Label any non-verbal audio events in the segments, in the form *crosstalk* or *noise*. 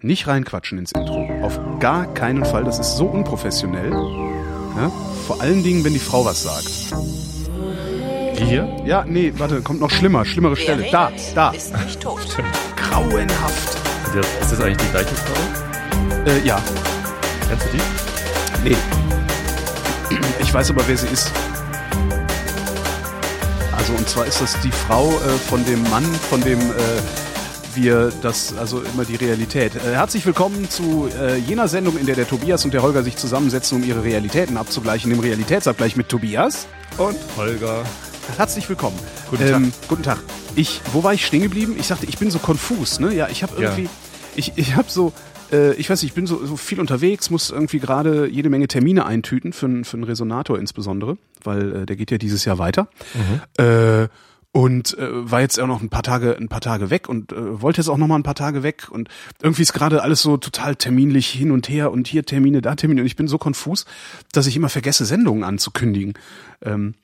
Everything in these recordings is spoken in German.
Nicht reinquatschen ins Intro. Auf gar keinen Fall. Das ist so unprofessionell. Ja? Vor allen Dingen, wenn die Frau was sagt. Die hier? Ja, nee, warte, kommt noch schlimmer, schlimmere Stelle. Da, da. Ist nicht tot. *laughs* Grauenhaft. Ist das eigentlich die gleiche Frau? Äh, ja, Kennst du die? nee. Ich weiß aber, wer sie ist. Also, und zwar ist das die Frau äh, von dem Mann, von dem äh, wir das, also immer die Realität. Äh, herzlich willkommen zu äh, jener Sendung, in der der Tobias und der Holger sich zusammensetzen, um ihre Realitäten abzugleichen, im Realitätsabgleich mit Tobias. Und Holger. Herzlich willkommen. Guten Tag. Guten Tag. Ich, wo war ich stehen geblieben? Ich sagte, ich bin so konfus, ne? Ja, ich habe Ja. irgendwie, ich, ich habe so, äh, ich weiß nicht, ich bin so, so viel unterwegs, muss irgendwie gerade jede Menge Termine eintüten für, für einen Resonator insbesondere, weil äh, der geht ja dieses Jahr weiter. Äh, und äh, war jetzt auch noch ein paar Tage ein paar Tage weg und äh, wollte jetzt auch noch mal ein paar Tage weg und irgendwie ist gerade alles so total terminlich hin und her und hier Termine da Termine und ich bin so konfus, dass ich immer vergesse Sendungen anzukündigen. Ähm,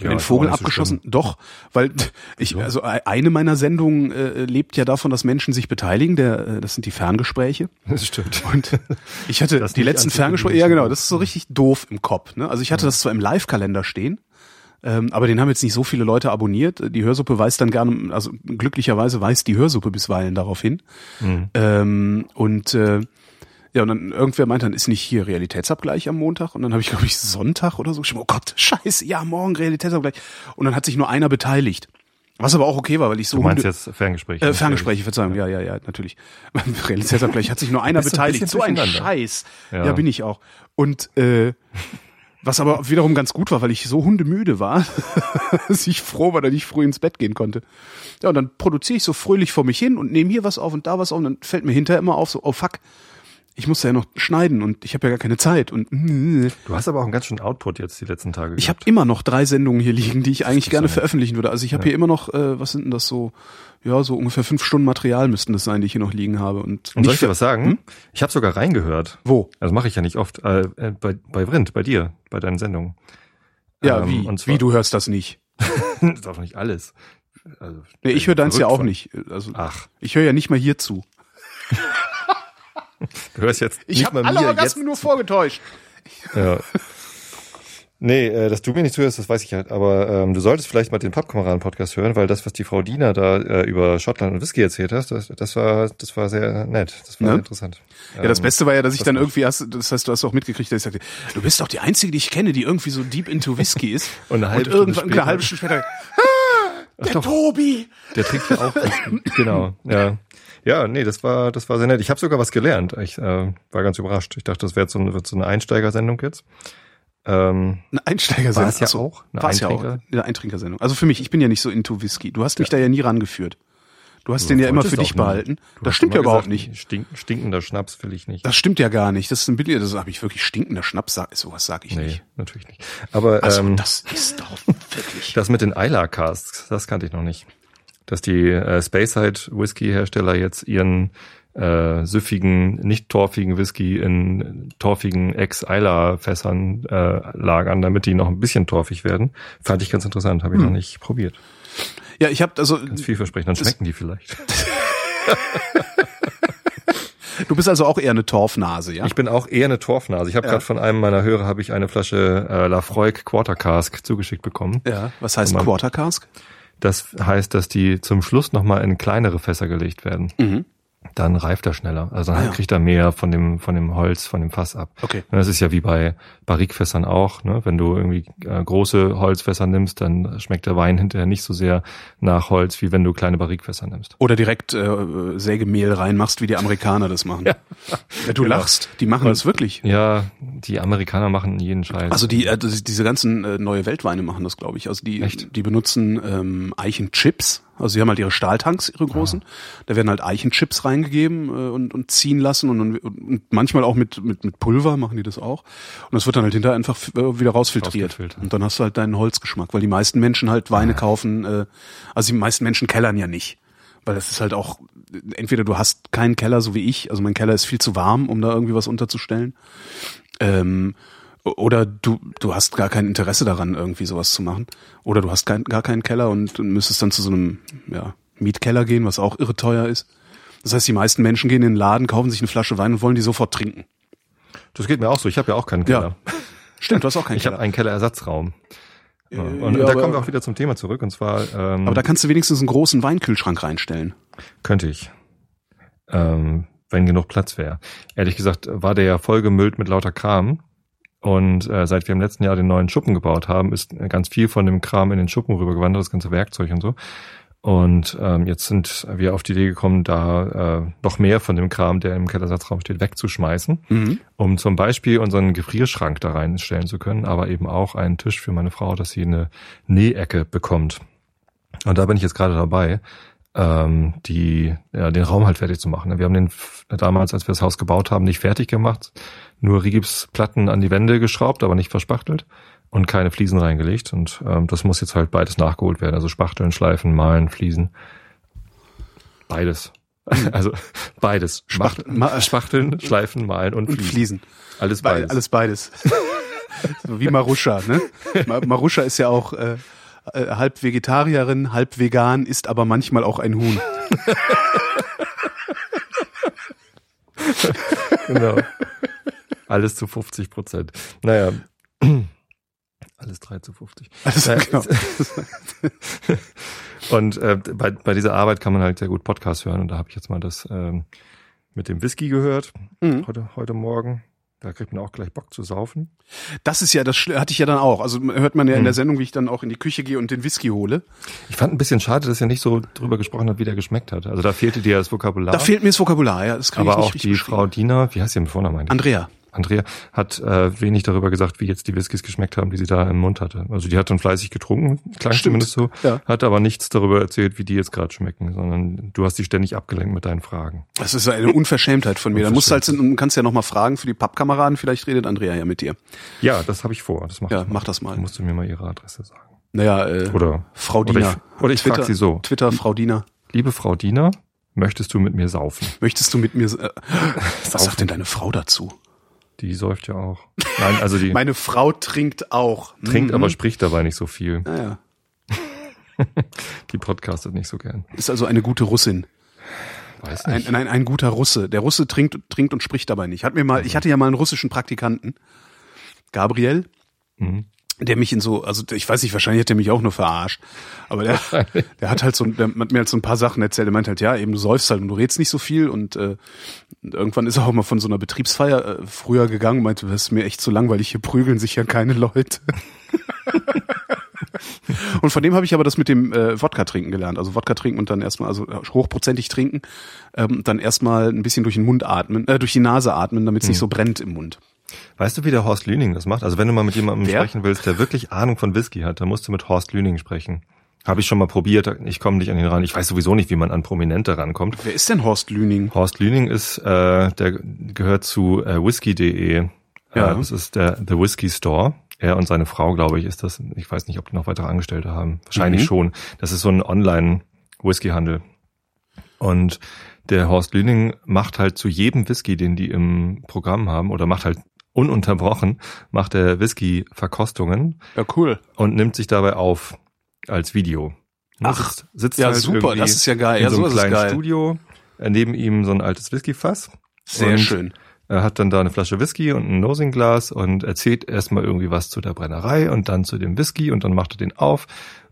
Ja, den Vogel nicht so abgeschossen? Doch, weil *laughs* ich also e- eine meiner Sendungen äh, lebt ja davon, dass Menschen sich beteiligen. Der, äh, das sind die Ferngespräche. Das stimmt. Und ich hatte Das die letzten Ferngespräche. Ja, genau. Das ist so richtig doof im Kopf. Ne? Also ich hatte das zwar im Live-Kalender stehen. Ähm, aber den haben jetzt nicht so viele Leute abonniert. Die Hörsuppe weist dann gerne, also glücklicherweise weist die Hörsuppe bisweilen darauf hin. Mhm. Ähm, und äh, ja, und dann irgendwer meint dann, ist nicht hier Realitätsabgleich am Montag? Und dann habe ich, glaube ich, Sonntag oder so geschrieben, oh Gott, scheiße, ja, morgen Realitätsabgleich. Und dann hat sich nur einer beteiligt. Was aber auch okay war, weil ich so Du meinst jetzt Ferngespräche? äh, Ferngespräche, Verzeihung, ja, ja, ja, natürlich. *laughs* Realitätsabgleich hat sich nur einer beteiligt. So ein. Scheiß. Ja. Ja. bin ich auch. Und äh, was aber wiederum ganz gut war, weil ich so hundemüde war, *laughs* dass ich froh war, dass ich früh ins Bett gehen konnte. Ja, und dann produziere ich so fröhlich vor mich hin und nehme hier was auf und da was auf und dann fällt mir hinterher immer auf, so, oh fuck, ich muss ja noch schneiden und ich habe ja gar keine Zeit und Du hast aber auch einen ganz schönen Output jetzt die letzten Tage. ich habe gehabt. immer noch drei Sendungen hier liegen, die ich eigentlich gerne ja- veröffentlichen würde. Also ich habe hier immer noch, äh, was sind denn das so, ja, so ungefähr fünf Stunden Material müssten das sein, die ich hier noch liegen habe. Und, Und soll ich dir was sagen? Ich habe sogar reingehört. Wo? Also mache ich ja nicht oft. Äh, äh, bei, bei Vrind, bei dir, bei deinen Sendungen. Ja, Ähm, wie? und zwar- wie, du hörst das nicht? *laughs* das ist auch nicht alles. Also, Nee, ich höre deins ja auch nicht. Also Ach, ich höre ja nicht mal hier zu. *laughs* *laughs* du hörst jetzt Ich habe alle mir Orgasmen nur vorgetäuscht. jetzt. Ja. Nee, äh, dass du mir nicht zuhörst, das weiß ich halt. Aber ähm, du solltest vielleicht mal den Pappkameraden-Podcast hören, weil das, was die Frau Diener da äh, über Schottland und Whisky erzählt hast, das, das war, das war sehr nett. Das war sehr interessant. Ja, das Ähm, Beste war ja, dass ich dann irgendwie, hast, das heißt, du hast auch mitgekriegt, dass ich sagte, du bist doch die Einzige, die ich kenne, die irgendwie so deep into Whisky ist. *laughs* Und eine halbe und irgendwann Stunde eine halbe Stunde später, *laughs* ah, der Tobi. Der trinkt ja auch. Genau, ja. Ja, nee, das war, das war sehr nett. Ich habe sogar was gelernt. Ich äh, war ganz überrascht. Ich dachte, das wäre so, eine- wird so eine Einsteigersendung jetzt. Ähm, Eine Einsteigersendung. War es ja auch? War es ja auch. Eine Eintrinkersendung. Also für mich, ich bin ja nicht so into Whisky. Du hast mich da ja nie rangeführt. Du hast den ja immer für dich behalten. Du Das stimmt ja überhaupt gesagt, nicht. Stink, stinkender Schnaps will ich nicht. Das stimmt ja gar nicht. Das ist ein Billy, das habe ich wirklich stinkender Schnaps. sag- Sowas sag ich nee, nicht. natürlich nicht. Aber Also ähm, das ist doch wirklich. *laughs* das mit den Isla Casks, das kannte ich noch nicht. Dass die äh, Speyside Whisky Hersteller jetzt ihren äh, süffigen, nicht torfigen Whisky in torfigen Ex-Isla-Fässern äh, lagern, damit die noch ein bisschen torfig werden. Fand ich ganz interessant, habe ich Hm. noch nicht probiert. Ja, ich habe also. Ganz vielversprechend, dann schmecken die vielleicht. *laughs* Du bist also auch eher eine Torfnase, ja? Ich bin auch eher eine Torfnase. Ich habe Ja. gerade von einem meiner Hörer habe ich eine Flasche äh, Lafroig Quarter Cask zugeschickt bekommen. ja. Was heißt Quarter Cask? Das heißt, dass die zum Schluss nochmal in kleinere Fässer gelegt werden. Mhm. Dann reift er schneller. Also dann Ah, ja. kriegt er mehr von dem, von dem Holz, von dem Fass ab. Okay. Und Das ist ja wie bei Barrikfässern auch. Ne? Wenn du irgendwie äh, große Holzfässer nimmst, dann schmeckt der Wein hinterher nicht so sehr nach Holz, wie wenn du kleine Barrikfässer nimmst. Oder direkt äh, Sägemehl reinmachst, wie die Amerikaner das machen. *laughs* Ja. du Genau. lachst. Die machen das wirklich. Ja, die Amerikaner machen jeden Scheiß. Also die, äh, diese ganzen äh, neue Weltweine machen das, glaube ich. Also die, Echt? die benutzen ähm, Eichenchips. Also sie haben halt ihre Stahltanks, ihre großen. Da werden halt Eichenchips reingegeben äh, und, und ziehen lassen und, und, und manchmal auch mit, mit, mit Pulver machen die das auch. Und das wird dann halt hinterher einfach äh, wieder rausfiltriert. Und dann hast du halt deinen Holzgeschmack, weil die meisten Menschen halt Weine kaufen. Äh, also die meisten Menschen kellern ja nicht. Weil das ist halt auch, entweder du hast keinen Keller, so wie ich, also mein Keller ist viel zu warm, um da irgendwie was unterzustellen. Ähm, oder du, du hast gar kein Interesse daran, irgendwie sowas zu machen. Oder du hast kein, gar keinen Keller und, und müsstest dann zu so einem ja, Mietkeller gehen, was auch irre teuer ist. Das heißt, die meisten Menschen gehen in den Laden, kaufen sich eine Flasche Wein und wollen die sofort trinken. Das geht mir auch so. Ich habe ja auch keinen Keller. Ja. *laughs* Stimmt, du hast auch keinen Ich habe Keller. einen Kellerersatzraum. Ja. Und ja, da kommen wir auch wieder zum Thema zurück. Und zwar ähm, Aber da kannst du wenigstens einen großen Weinkühlschrank reinstellen. könnte ich, ähm, wenn genug Platz wäre. Ehrlich gesagt war der ja vollgemüllt mit lauter Kram. Und äh, seit wir im letzten Jahr den neuen Schuppen gebaut haben, ist ganz viel von dem Kram in den Schuppen rübergewandert, das ganze Werkzeug und so. Und ähm, jetzt sind wir auf die Idee gekommen, da äh, noch mehr von dem Kram, der im Kellersatzraum steht, wegzuschmeißen, Mhm. um zum Beispiel unseren Gefrierschrank da reinstellen zu können, aber eben auch einen Tisch für meine Frau, dass sie eine Nähecke bekommt. Und da bin ich jetzt gerade dabei, ähm, die, ja, den Raum halt fertig zu machen. Wir haben den damals, als wir das Haus gebaut haben, nicht fertig gemacht, nur Rigipsplatten an die Wände geschraubt, aber nicht verspachtelt und keine Fliesen reingelegt. Und ähm, das muss jetzt halt beides nachgeholt werden. Also Spachteln, Schleifen, Malen, Fliesen. Beides. *laughs* Also beides. Spacht- Macht- ma- Spachteln, *laughs* Schleifen, Malen und, Und Fliesen. Alles Be beides. alles beides. *laughs* so wie Maruscha, ne? Ma- Maruscha ist ja auch äh, äh, halb Vegetarierin, halb vegan, isst aber manchmal auch ein Huhn. genau. Alles zu 50 Prozent. Naja. *clears throat* Alles 3 zu 50. Also, Naja, genau. *laughs* Und äh, bei, bei dieser Arbeit kann man halt sehr gut Podcast hören. Und da habe ich jetzt mal das ähm, mit dem Whisky gehört, Mhm. heute, heute Morgen. Da kriegt man auch gleich Bock zu saufen. Das ist ja, das hatte ich ja dann auch. Also hört man ja in der Sendung, wie ich dann auch in die Küche gehe und den Whisky hole. Ich fand ein bisschen schade, dass er nicht so drüber gesprochen hat, wie der geschmeckt hat. Also da fehlte dir das Vokabular. Da fehlt mir das Vokabular, ja. Das kann aber ich nicht auch die. Frau Dina, wie heißt sie mit Vornamen eigentlich? Andrea. Andrea hat äh, wenig darüber gesagt, wie jetzt die Whiskys geschmeckt haben, die sie da im Mund hatte. Also die hat dann fleißig getrunken, klang Stimmt. zumindest so, Ja. hat aber nichts darüber erzählt, wie die jetzt gerade schmecken, sondern du hast die ständig abgelenkt mit deinen Fragen. Das ist eine Unverschämtheit von mir. Da musst du halt, du kannst ja noch mal fragen für die Pappkameraden. Vielleicht redet Andrea ja mit dir. Ja, das habe ich vor. Das mach Ja, mach das mal. Dann musst du mir mal ihre Adresse sagen. Naja, äh, Oder Frau oder Dina. ich, oder ich Twitter- sie so. Twitter, Frau Dina. Liebe Frau Dina, möchtest du mit mir saufen? Möchtest du mit mir, äh, *laughs* was sagt denn deine Frau dazu? Die säuft ja auch. Nein, also die *laughs* Meine Frau trinkt auch. trinkt, Mhm. aber spricht dabei nicht so viel. Naja, *laughs* Die podcastet nicht so gern. ist also eine gute Russin. Weiß Ein, nicht. ein, ein guter Russe. Der Russe trinkt, trinkt und spricht dabei nicht. Hat mir mal, ich hatte ja mal einen russischen Praktikanten, Gabriel, Mhm. Der mich in so, also ich weiß nicht, wahrscheinlich hat der mich auch nur verarscht, aber der, der hat halt so, der hat mir halt so ein paar Sachen erzählt. Er meint halt, ja, eben du säufst halt und du redst nicht so viel und äh, irgendwann ist er auch mal von so einer Betriebsfeier äh, früher gegangen und meinte, das ist mir echt zu langweilig, hier prügeln sich ja keine Leute. *laughs* Und von dem habe ich aber das mit dem äh, Wodka trinken gelernt. Also Wodka trinken und dann erstmal, also hochprozentig trinken, ähm, dann erstmal ein bisschen durch den Mund atmen, äh, durch die Nase atmen, damit es nicht so brennt im Mund. Weißt du, wie der Horst Lüning das macht? Also wenn du mal mit jemandem Wer? sprechen willst, der wirklich Ahnung von Whisky hat, dann musst du mit Horst Lüning sprechen. Habe ich schon mal probiert, ich komme nicht an ihn ran. Ich weiß sowieso nicht, wie man an Prominente rankommt. Wer ist denn Horst Lüning? Horst Lüning ist, äh, der gehört zu äh, whisky.de. Ja. Äh, das ist der The Whisky Store. Er und seine Frau, glaube ich, ist das. Ich weiß nicht, ob die noch weitere Angestellte haben. Wahrscheinlich Mhm. schon. Das ist so ein Online-Whisky-Handel. Und der Horst Lüning macht halt zu jedem Whisky, den die im Programm haben, oder macht halt ununterbrochen, macht er Whisky-Verkostungen Ja, cool. und nimmt sich dabei auf als Video. Ach, sitzt, sitzt ja, halt super, das ist ja geil. In Ja, so einem kleinen geil. Studio. Äh, Neben ihm so ein altes Whiskyfass. Sehr schön. Er hat dann da eine Flasche Whisky und ein Nosinglas und erzählt erstmal irgendwie was zu der Brennerei und dann zu dem Whisky und dann macht er den auf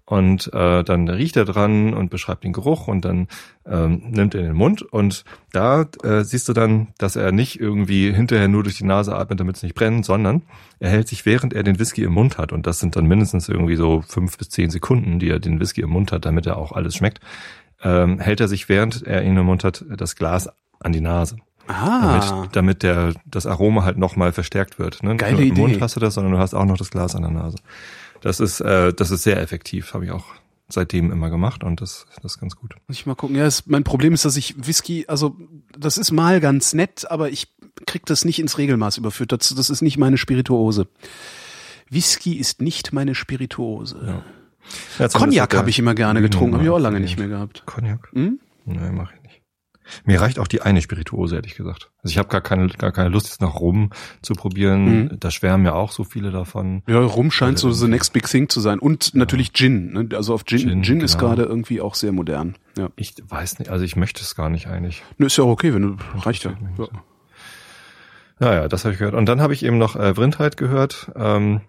und äh, dann riecht er dran und beschreibt den Geruch und dann ähm, nimmt er in den Mund und da äh, siehst du dann, dass er nicht irgendwie hinterher nur durch die Nase atmet, damit es nicht brennt, sondern er hält sich, während er den Whisky im Mund hat und das sind dann mindestens irgendwie so fünf bis zehn Sekunden, die er den Whisky im Mund hat, damit er auch alles schmeckt, ähm, hält er sich, während er ihn im Mund hat, das Glas an die Nase Ah, damit, damit der, das Aroma halt nochmal verstärkt wird. Ne? Nicht Geile nur im Idee. Mund hast du das, sondern du hast auch noch das Glas an der Nase. Das ist, äh, das ist sehr effektiv, habe ich auch seitdem immer gemacht und das, das ist ganz gut. muss ich mal gucken. Ja, es, mein Problem ist, dass ich Whisky, also das ist mal ganz nett, aber ich krieg das nicht ins Regelmaß überführt. Das, das ist nicht meine Spirituose. Whisky ist nicht meine Spirituose. Ja. Cognac habe ich immer gerne getrunken, habe ich auch lange nicht mehr gehabt. Cognac? Hm? Nein, mach ich nicht. Mir reicht auch die eine Spirituose, ehrlich gesagt. Also ich habe gar keine, gar keine Lust, jetzt noch Rum zu probieren. Mhm. Da schwärmen ja auch so viele davon. Ja, Rum scheint Also so the next big thing zu sein. Und natürlich Gin. Ne? Also auf Gin, Gin, Gin, ist genau. gerade irgendwie auch sehr modern. Ja. Ich weiß nicht, also ich möchte es gar nicht eigentlich. Ne, ist ja auch okay, wenn du reicht ja. ja. Naja, das habe ich gehört. Und dann habe ich eben noch äh, Vrindheit gehört, ähm,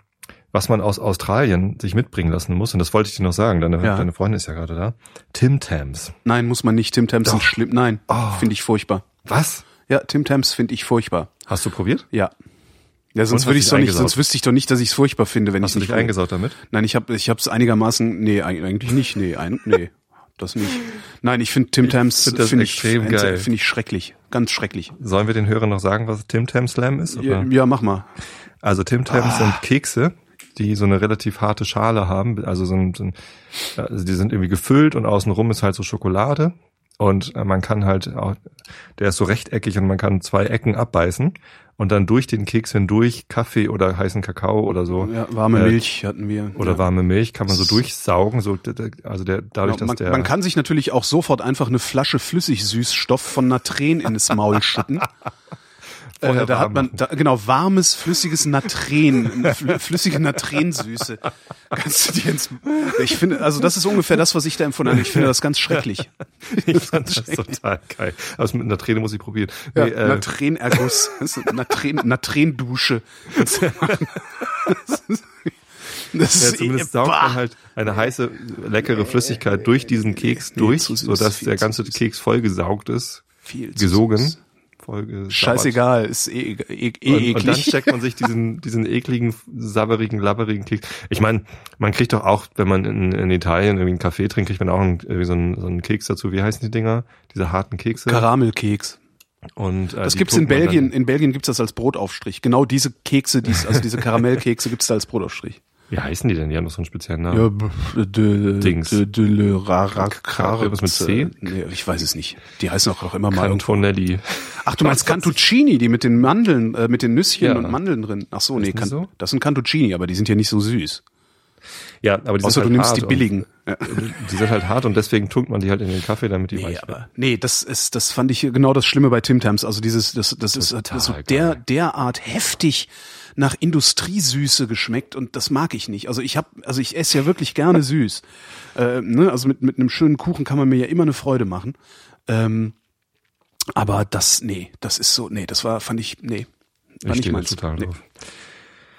was man aus Australien sich mitbringen lassen muss. Und das wollte ich dir noch sagen. Deine, Ja. deine Freundin ist ja gerade da. Tim Tams. Nein, muss man nicht. Tim Tams sind schlimm. Nein, Oh. finde ich furchtbar. Was? Ja, Tim Tams finde ich furchtbar. Hast du probiert? Ja. Ja, sonst würde ich doch nicht, sonst wüsste ich doch nicht, dass ich es furchtbar finde, wenn ich Hast du nicht dich eingesaut damit? Nein, ich habe ich habe es einigermaßen nee, eig- eigentlich nicht. Nee, ein, nee, das nicht. Nein, ich finde Tim Tams find finde ich extrem finde find ich schrecklich, ganz schrecklich. Sollen wir den Hörern noch sagen, was Tim Tam Slam ist? Ja, Oder? ja, mach mal. Also Tim Tams Ah. sind Kekse, die so eine relativ harte Schale haben. Also, so ein, so ein, also die sind irgendwie gefüllt und außenrum ist halt so Schokolade. Und äh, man kann halt auch, der ist so rechteckig und man kann zwei Ecken abbeißen und dann durch den Keks hindurch Kaffee oder heißen Kakao oder so Ja, warme Äh, Milch hatten wir. oder ja. warme Milch kann man so durchsaugen. So, also der dadurch, Genau, man, dass der man kann sich natürlich auch sofort einfach eine Flasche Flüssigsüßstoff von Natren in das Maul schütten. *laughs* Vorher Äh, da hat man da, genau warmes flüssiges Natren, *laughs* fl flüssige Natrensüße. Kannst du dir ins, ich finde, also das ist ungefähr das, was ich da empfunden habe. Ich finde das ganz schrecklich. *laughs* ich fand das total geil. Aber das mit einer Träne muss ich probieren. Ja, Nee, äh, Natrenerguss, Das *laughs* ist Natren, Natrendusche. Das ist, Ja, zumindest saugt Bah. man halt eine heiße, leckere Flüssigkeit durch diesen Keks durch, sodass der ganze. Keks vollgesaugt ist, viel zu gesogen, vollgesabbert. Scheißegal, ist eh, eh, eh Und, und dann eklig. steckt man sich diesen, *laughs* diesen ekligen, sabberigen, labberigen Keks. Ich meine, man kriegt doch auch, wenn man in, in Italien irgendwie einen Kaffee trinkt, kriegt man auch irgendwie so, einen, so einen Keks dazu. Wie heißen die Dinger? Diese harten Kekse. Karamelkeks. und, äh, Das gibt's in Belgien. In Belgien gibt's das als Brotaufstrich. Genau diese Kekse, dies, also diese *laughs* Karamellkekse gibt's da als Brotaufstrich. Wie heißen die denn? Die haben doch so einen speziellen Namen. Ja, de, Dings. De, de le Irgendwas mit C? Nee, ich weiß es nicht. Die heißen auch, auch immer mal. Cantonelli. Ach, du meinst Cantuccini, die mit den Mandeln, äh, mit den Nüsschen Ja. und Mandeln drin. Ach so, nee, Can, so? das sind Cantuccini, aber die sind ja nicht so süß. Ja, aber die Außer sind du halt nimmst hart die billigen. Ja. *laughs* Die sind halt hart und deswegen tunkt man die halt in den Kaffee, damit die Nee, weich werden. aber nee, das ist, das fand ich genau das Schlimme bei Tim Tams. Also dieses, das, das ist Total so der derart heftig nach Industriesüße geschmeckt und das mag ich nicht. Also ich habe, also ich esse ja wirklich gerne süß. *laughs* Äh, ne? Also mit mit einem schönen Kuchen kann man mir ja immer eine Freude machen. Ähm, aber das, nee, das ist so, nee, das war, fand ich, nee, war Ich nicht stehe meins. total nee.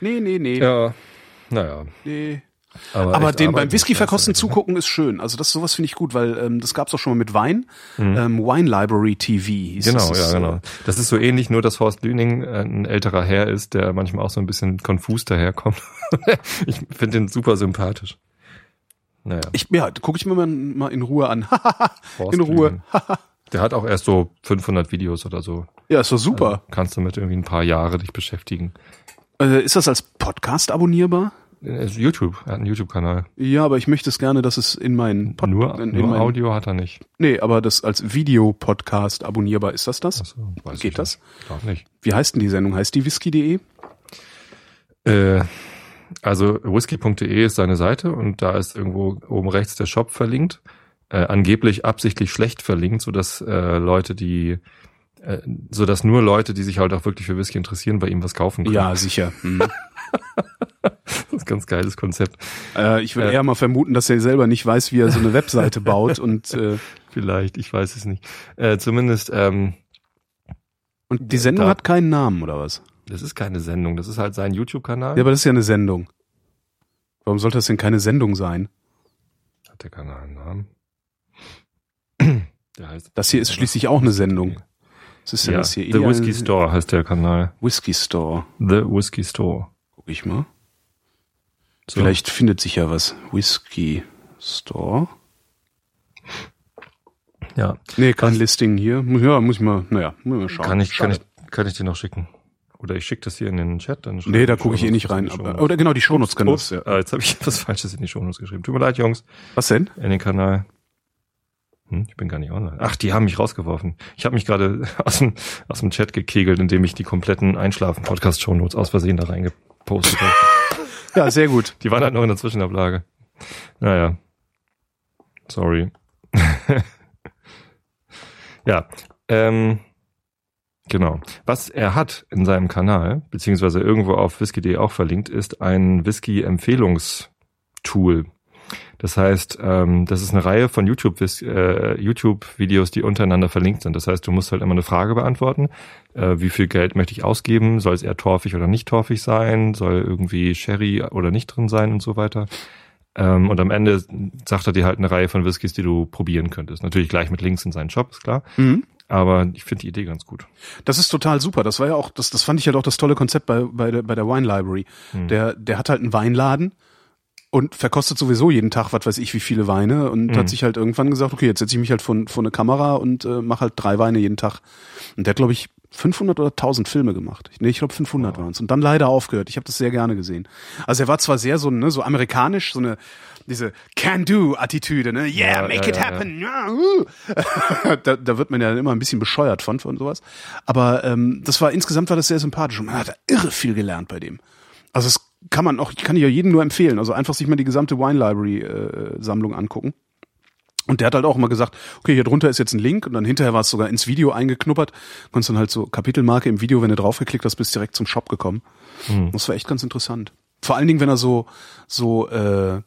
nee, nee, nee, Ja, naja. nee. Aber, Aber den beim Whisky verkosten zugucken ist schön. Also das sowas finde ich gut, weil ähm, das gab's auch schon mal mit Wein. Mhm. Ähm, Wine Library TV hieß Genau, es. Das ja, genau. Das ist so ähnlich, nur dass Horst Lüning äh, ein älterer Herr ist, der manchmal auch so ein bisschen konfus daherkommt. *laughs* ich finde den super sympathisch. Naja, Ich, ja, gucke ich mir mal, mal in Ruhe an. *laughs* In Ruhe. Der hat auch erst so 500 Videos oder so. ja, ist doch super. Kannst du mit irgendwie ein paar Jahre dich beschäftigen. Äh, ist das als Podcast abonnierbar? Ist YouTube, er hat einen YouTube-Kanal. Ja, aber ich möchte es gerne, dass es in meinen Pod Nur, in, in nur meinen, Audio hat er nicht. Nee, aber das als Videopodcast abonnierbar ist das das? Achso, weiß Geht ich das? Nicht. Glaub nicht. Wie heißt denn die Sendung? Heißt die whisky.de? Äh, also whisky.de ist seine Seite und da ist irgendwo oben rechts der Shop verlinkt. Äh, angeblich absichtlich schlecht verlinkt, sodass äh, Leute, die äh, sodass nur Leute, die sich halt auch wirklich für Whisky interessieren, bei ihm was kaufen können. Ja, sicher. *laughs* Das ist ein ganz geiles Konzept. äh, ich würde Äh. eher mal vermuten, dass er selber nicht weiß, wie er so eine Webseite *laughs* baut und äh, Vielleicht, ich weiß es nicht. Äh, zumindest, ähm, und die Sendung Da- hat keinen Namen oder was? das ist keine Sendung, das ist halt sein YouTube-Kanal. Ja, aber das ist ja eine Sendung. Warum sollte das denn keine Sendung sein? Hat der Kanal einen Namen? *clears throat* Der heißt Das hier ist schließlich auch eine Sendung. Was ist denn ja, das hier? The Ideal- Whiskey Store heißt der Kanal. Whisky Store. The Whiskey Store. Guck ich mal. So. Vielleicht findet sich ja was. Whisky Store. Ja, Nee, kein Listing hier. Ja, muss ich mal, naja, muss ich mal schauen. kann ich, kann ich, kann ich dir noch schicken. Oder ich schicke das hier in den Chat. Dann Nee, da gucke ich eh nicht rein. Aber, oder genau, die Shownotes können das. Ups, Ja. ah, jetzt habe ich *laughs* etwas Falsches in die Shownotes geschrieben. Tut mir leid, Jungs. Was denn? In den Kanal. Hm, ich bin gar nicht online. Ach, die haben mich rausgeworfen. Ich habe mich gerade *laughs* aus dem, aus dem Chat gekegelt, indem ich die kompletten Einschlafen-Podcast-Shownotes aus Versehen da reingepostet habe. *laughs* Ja, sehr gut. Die waren halt noch in der Zwischenablage. Naja. Sorry. *laughs* ja. Ähm, genau. Was er hat in seinem Kanal, beziehungsweise irgendwo auf whisky.de auch verlinkt, ist ein Whisky-Empfehlungstool. Das heißt, ähm, das ist eine Reihe von YouTube-Videos, äh, YouTube die untereinander verlinkt sind. Das heißt, du musst halt immer eine Frage beantworten. Äh, wie viel Geld möchte ich ausgeben? Soll es eher torfig oder nicht torfig sein? Soll irgendwie Sherry oder nicht drin sein und so weiter? Ähm, und am Ende sagt er dir halt eine Reihe von Whiskys, die du probieren könntest. Natürlich gleich mit Links in seinen Shop, ist klar. Mhm. Aber ich finde die Idee ganz gut. Das ist total super. Das war ja auch, das, das fand ich ja halt auch das tolle Konzept bei, bei, der, bei der Wine Library. Hm. Der, der hat halt einen Weinladen und verkostet sowieso jeden Tag, was weiß ich, wie viele Weine und Mhm. hat sich halt irgendwann gesagt, okay, jetzt setze ich mich halt vor, vor eine Kamera und äh, mache halt drei Weine jeden Tag. Und der hat, glaube ich, 500 oder 1000 Filme gemacht. Nee, ich glaube 500 waren es. Und dann leider aufgehört. Ich habe das sehr gerne gesehen. Also er war zwar sehr so, ne, so amerikanisch, so eine diese Can-Do-Attitüde, ne? Yeah, Ja, make ja, it ja, happen. Uh. *laughs* da, da wird man ja immer ein bisschen bescheuert von, von sowas. Aber ähm, das war insgesamt war das sehr sympathisch und man hat da irre viel gelernt bei dem. Also es kann man auch, ich kann ja jedem nur empfehlen. Also einfach sich mal die gesamte Wine Library äh, Sammlung angucken. Und der hat halt auch immer gesagt, okay, hier drunter ist jetzt ein Link und dann hinterher war es sogar ins Video eingeknuppert. Konntest dann halt so Kapitelmarke im Video, wenn du draufgeklickt hast, bist direkt zum Shop gekommen. Das war echt ganz interessant. Vor allen Dingen, wenn er so so äh,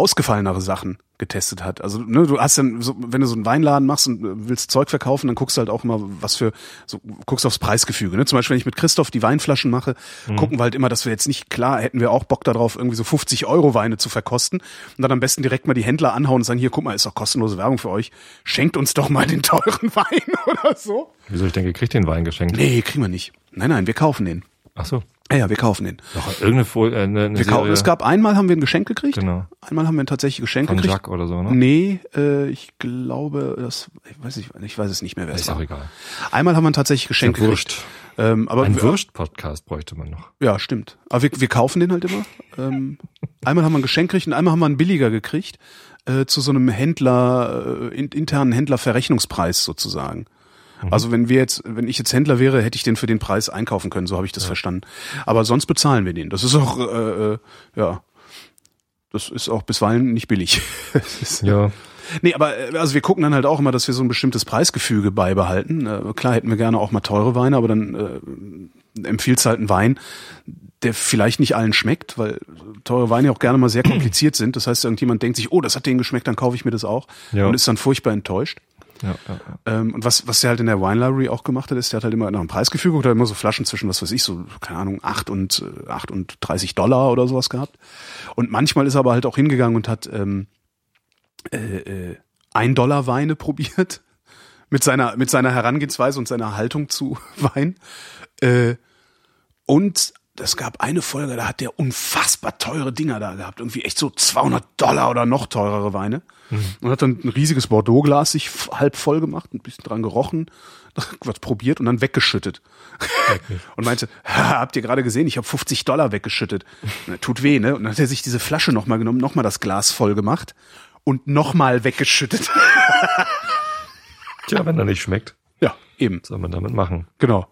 ausgefallenere Sachen getestet hat. Also ne, du hast dann, so, wenn du so einen Weinladen machst und äh, willst Zeug verkaufen, dann guckst du halt auch immer, was für, so guckst aufs Preisgefüge. Ne? Zum Beispiel, wenn ich mit Christoph die Weinflaschen mache, gucken wir halt immer, dass wir jetzt nicht, klar, hätten wir auch Bock darauf, irgendwie so 50 Euro Weine zu verkosten und dann am besten direkt mal die Händler anhauen und sagen, hier, guck mal, ist doch kostenlose Werbung für euch, schenkt uns doch mal den teuren *laughs* Wein oder so. Wieso? Ich denke, ihr kriegt den Wein geschenkt. Nee, kriegen wir nicht. Nein, nein, wir kaufen den. Ach so. Ja, wir kaufen den. Noch irgendeine Folie, äh, eine, eine Wir kaufen, es gab einmal haben wir ein Geschenk gekriegt. Genau. Einmal haben wir ein tatsächlich Geschenk von gekriegt. Jacques oder so, ne? Nee, äh, ich glaube, das ich weiß ich, ich weiß es nicht mehr, wer es Ist auch war. egal. Einmal haben wir ein tatsächlich Geschenk gekriegt. Wurscht. Ähm, aber Ein Wurst-Podcast bräuchte man noch. Ja, stimmt. Aber wir, wir kaufen den halt immer. Ähm, *laughs* einmal haben wir ein Geschenk gekriegt und einmal haben wir einen billiger gekriegt äh, zu so einem Händler, äh, in, internen Händlerverrechnungspreis sozusagen. Also wenn wir jetzt, wenn ich jetzt Händler wäre, hätte ich den für den Preis einkaufen können, so habe ich das verstanden. Aber sonst bezahlen wir den. Das ist auch, äh, äh, ja, das ist auch bisweilen nicht billig. *laughs* Ja. Nee, aber äh, also wir gucken dann halt auch immer, dass wir so ein bestimmtes Preisgefüge beibehalten. Äh, klar hätten wir gerne auch mal teure Weine, aber dann äh, empfiehlt halt einen Wein, der vielleicht nicht allen schmeckt, weil teure Weine auch gerne mal sehr kompliziert sind. Das heißt, irgendjemand denkt sich, oh, das hat denen geschmeckt, dann kaufe ich mir das auch Ja. und ist dann furchtbar enttäuscht. Ja, ja, ja. Ähm, und was, was der halt in der Wine Library auch gemacht hat, ist, der hat halt immer nach einem Preisgefüge hat immer so Flaschen zwischen, was weiß ich, so, keine Ahnung, 8 und, äh, 8 und 30 Dollar oder sowas gehabt. Und manchmal ist er aber halt auch hingegangen und hat ähm, äh, äh, 1 Dollar Weine *laughs* probiert mit seiner, mit seiner Herangehensweise und seiner Haltung zu *laughs* Wein. Äh, und es gab eine Folge, da hat der unfassbar teure Dinger da gehabt. Irgendwie echt so 200 Dollar oder noch teurere Weine. Und hat dann ein riesiges Bordeaux-Glas sich halb voll gemacht, ein bisschen dran gerochen, *laughs* was probiert und dann weggeschüttet. und meinte, *laughs* "Ha, habt ihr gerade gesehen, ich habe 50 Dollar weggeschüttet. Tut weh, ne? Und dann hat er sich diese Flasche nochmal genommen, nochmal das Glas voll gemacht und nochmal weggeschüttet. *laughs* Tja, wenn er nicht schmeckt, ja, eben, was soll man damit machen? genau.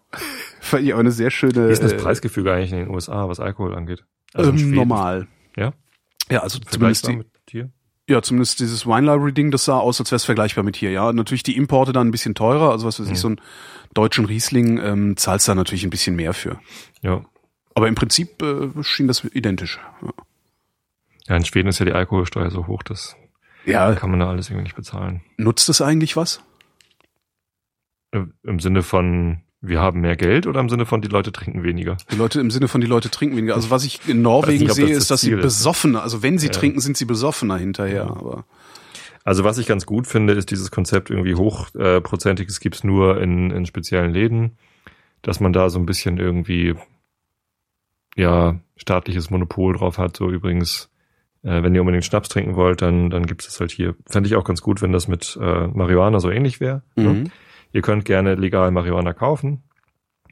Fand ich auch eine sehr schöne. Wie ist denn äh, das Preisgefüge eigentlich in den USA, was Alkohol angeht? Also ähm, normal. Ja? Ja, also zumindest die, mit hier? Ja, zumindest dieses Wine Library Ding, das sah aus, als wäre es vergleichbar mit hier. Ja, natürlich die Importe dann ein bisschen teurer. Also was weiß ich, so einen deutschen Riesling ähm, zahlst da natürlich ein bisschen mehr für. Ja. Aber im Prinzip äh, schien das identisch. Ja, in Schweden ist ja die Alkoholsteuer so hoch, das Ja, kann man da alles irgendwie nicht bezahlen. nutzt es eigentlich was? Im Sinne von, wir haben mehr Geld oder im Sinne von, die Leute trinken weniger? Die Leute im Sinne von die Leute trinken weniger. Also was ich in Norwegen nicht, ob das sehe, das ist, dass sie Ziel ist. besoffener, also wenn sie Ja. trinken, sind sie besoffener hinterher. Ja. Aber Also was ich ganz gut finde, ist dieses Konzept irgendwie hochprozentiges gibt's nur in, in speziellen Läden, dass man da so ein bisschen irgendwie ja staatliches Monopol drauf hat. So übrigens, äh, wenn ihr unbedingt Schnaps trinken wollt, dann dann gibt's das halt hier. Fände ich auch ganz gut, wenn das mit äh, Marihuana so ähnlich wäre. Ne? Ihr könnt gerne legal Marihuana kaufen,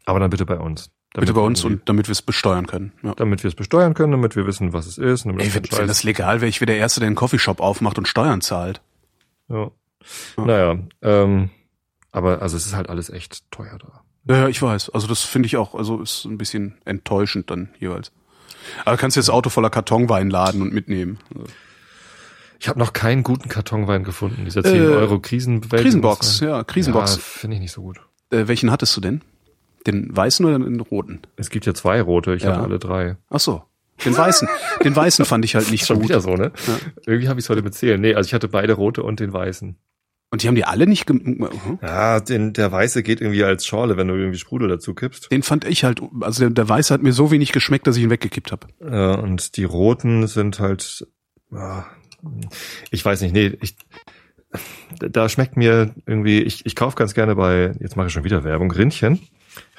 aber dann bitte bei uns. Bitte bei uns und damit wir es besteuern können. Ja. damit wir es besteuern können, damit wir wissen, was es ist. Damit Ey, wenn, wenn das legal wäre, ich wäre der Erste, der einen Coffeeshop aufmacht und Steuern zahlt. Ja. Ja. Naja, ähm, aber also es ist halt alles echt teuer da. Ja, ja, ich weiß. Also das finde ich auch, also ist ein bisschen enttäuschend dann jeweils. Aber du kannst jetzt Auto voller Kartonwein laden und mitnehmen. Ich habe noch keinen guten Kartonwein gefunden. Dieser 10 Äh, Euro Krisenbewältigung. Krisenbox, ja, Krisenbox. Ja, finde ich nicht so gut. Äh, welchen hattest du denn? Den weißen oder den roten? Es gibt ja zwei rote, ich Ja. habe alle drei. Ach so. Den weißen. den weißen fand ich halt nicht Schon gut. wieder so, ne? Ja. Irgendwie habe ich es heute mit zählen. Nee, also ich hatte beide rote und den weißen. Und die haben die alle nicht gem hm? Ja, den, der weiße geht irgendwie als Schorle, wenn du irgendwie Sprudel dazu kippst. Den fand ich halt, also der, der weiße hat mir so wenig geschmeckt, dass ich ihn weggekippt habe. Äh, und die roten sind halt, ah, ich weiß nicht, nee, ich, da schmeckt mir irgendwie, ich, ich kaufe ganz gerne bei, jetzt mache ich schon wieder Werbung, Rindchen.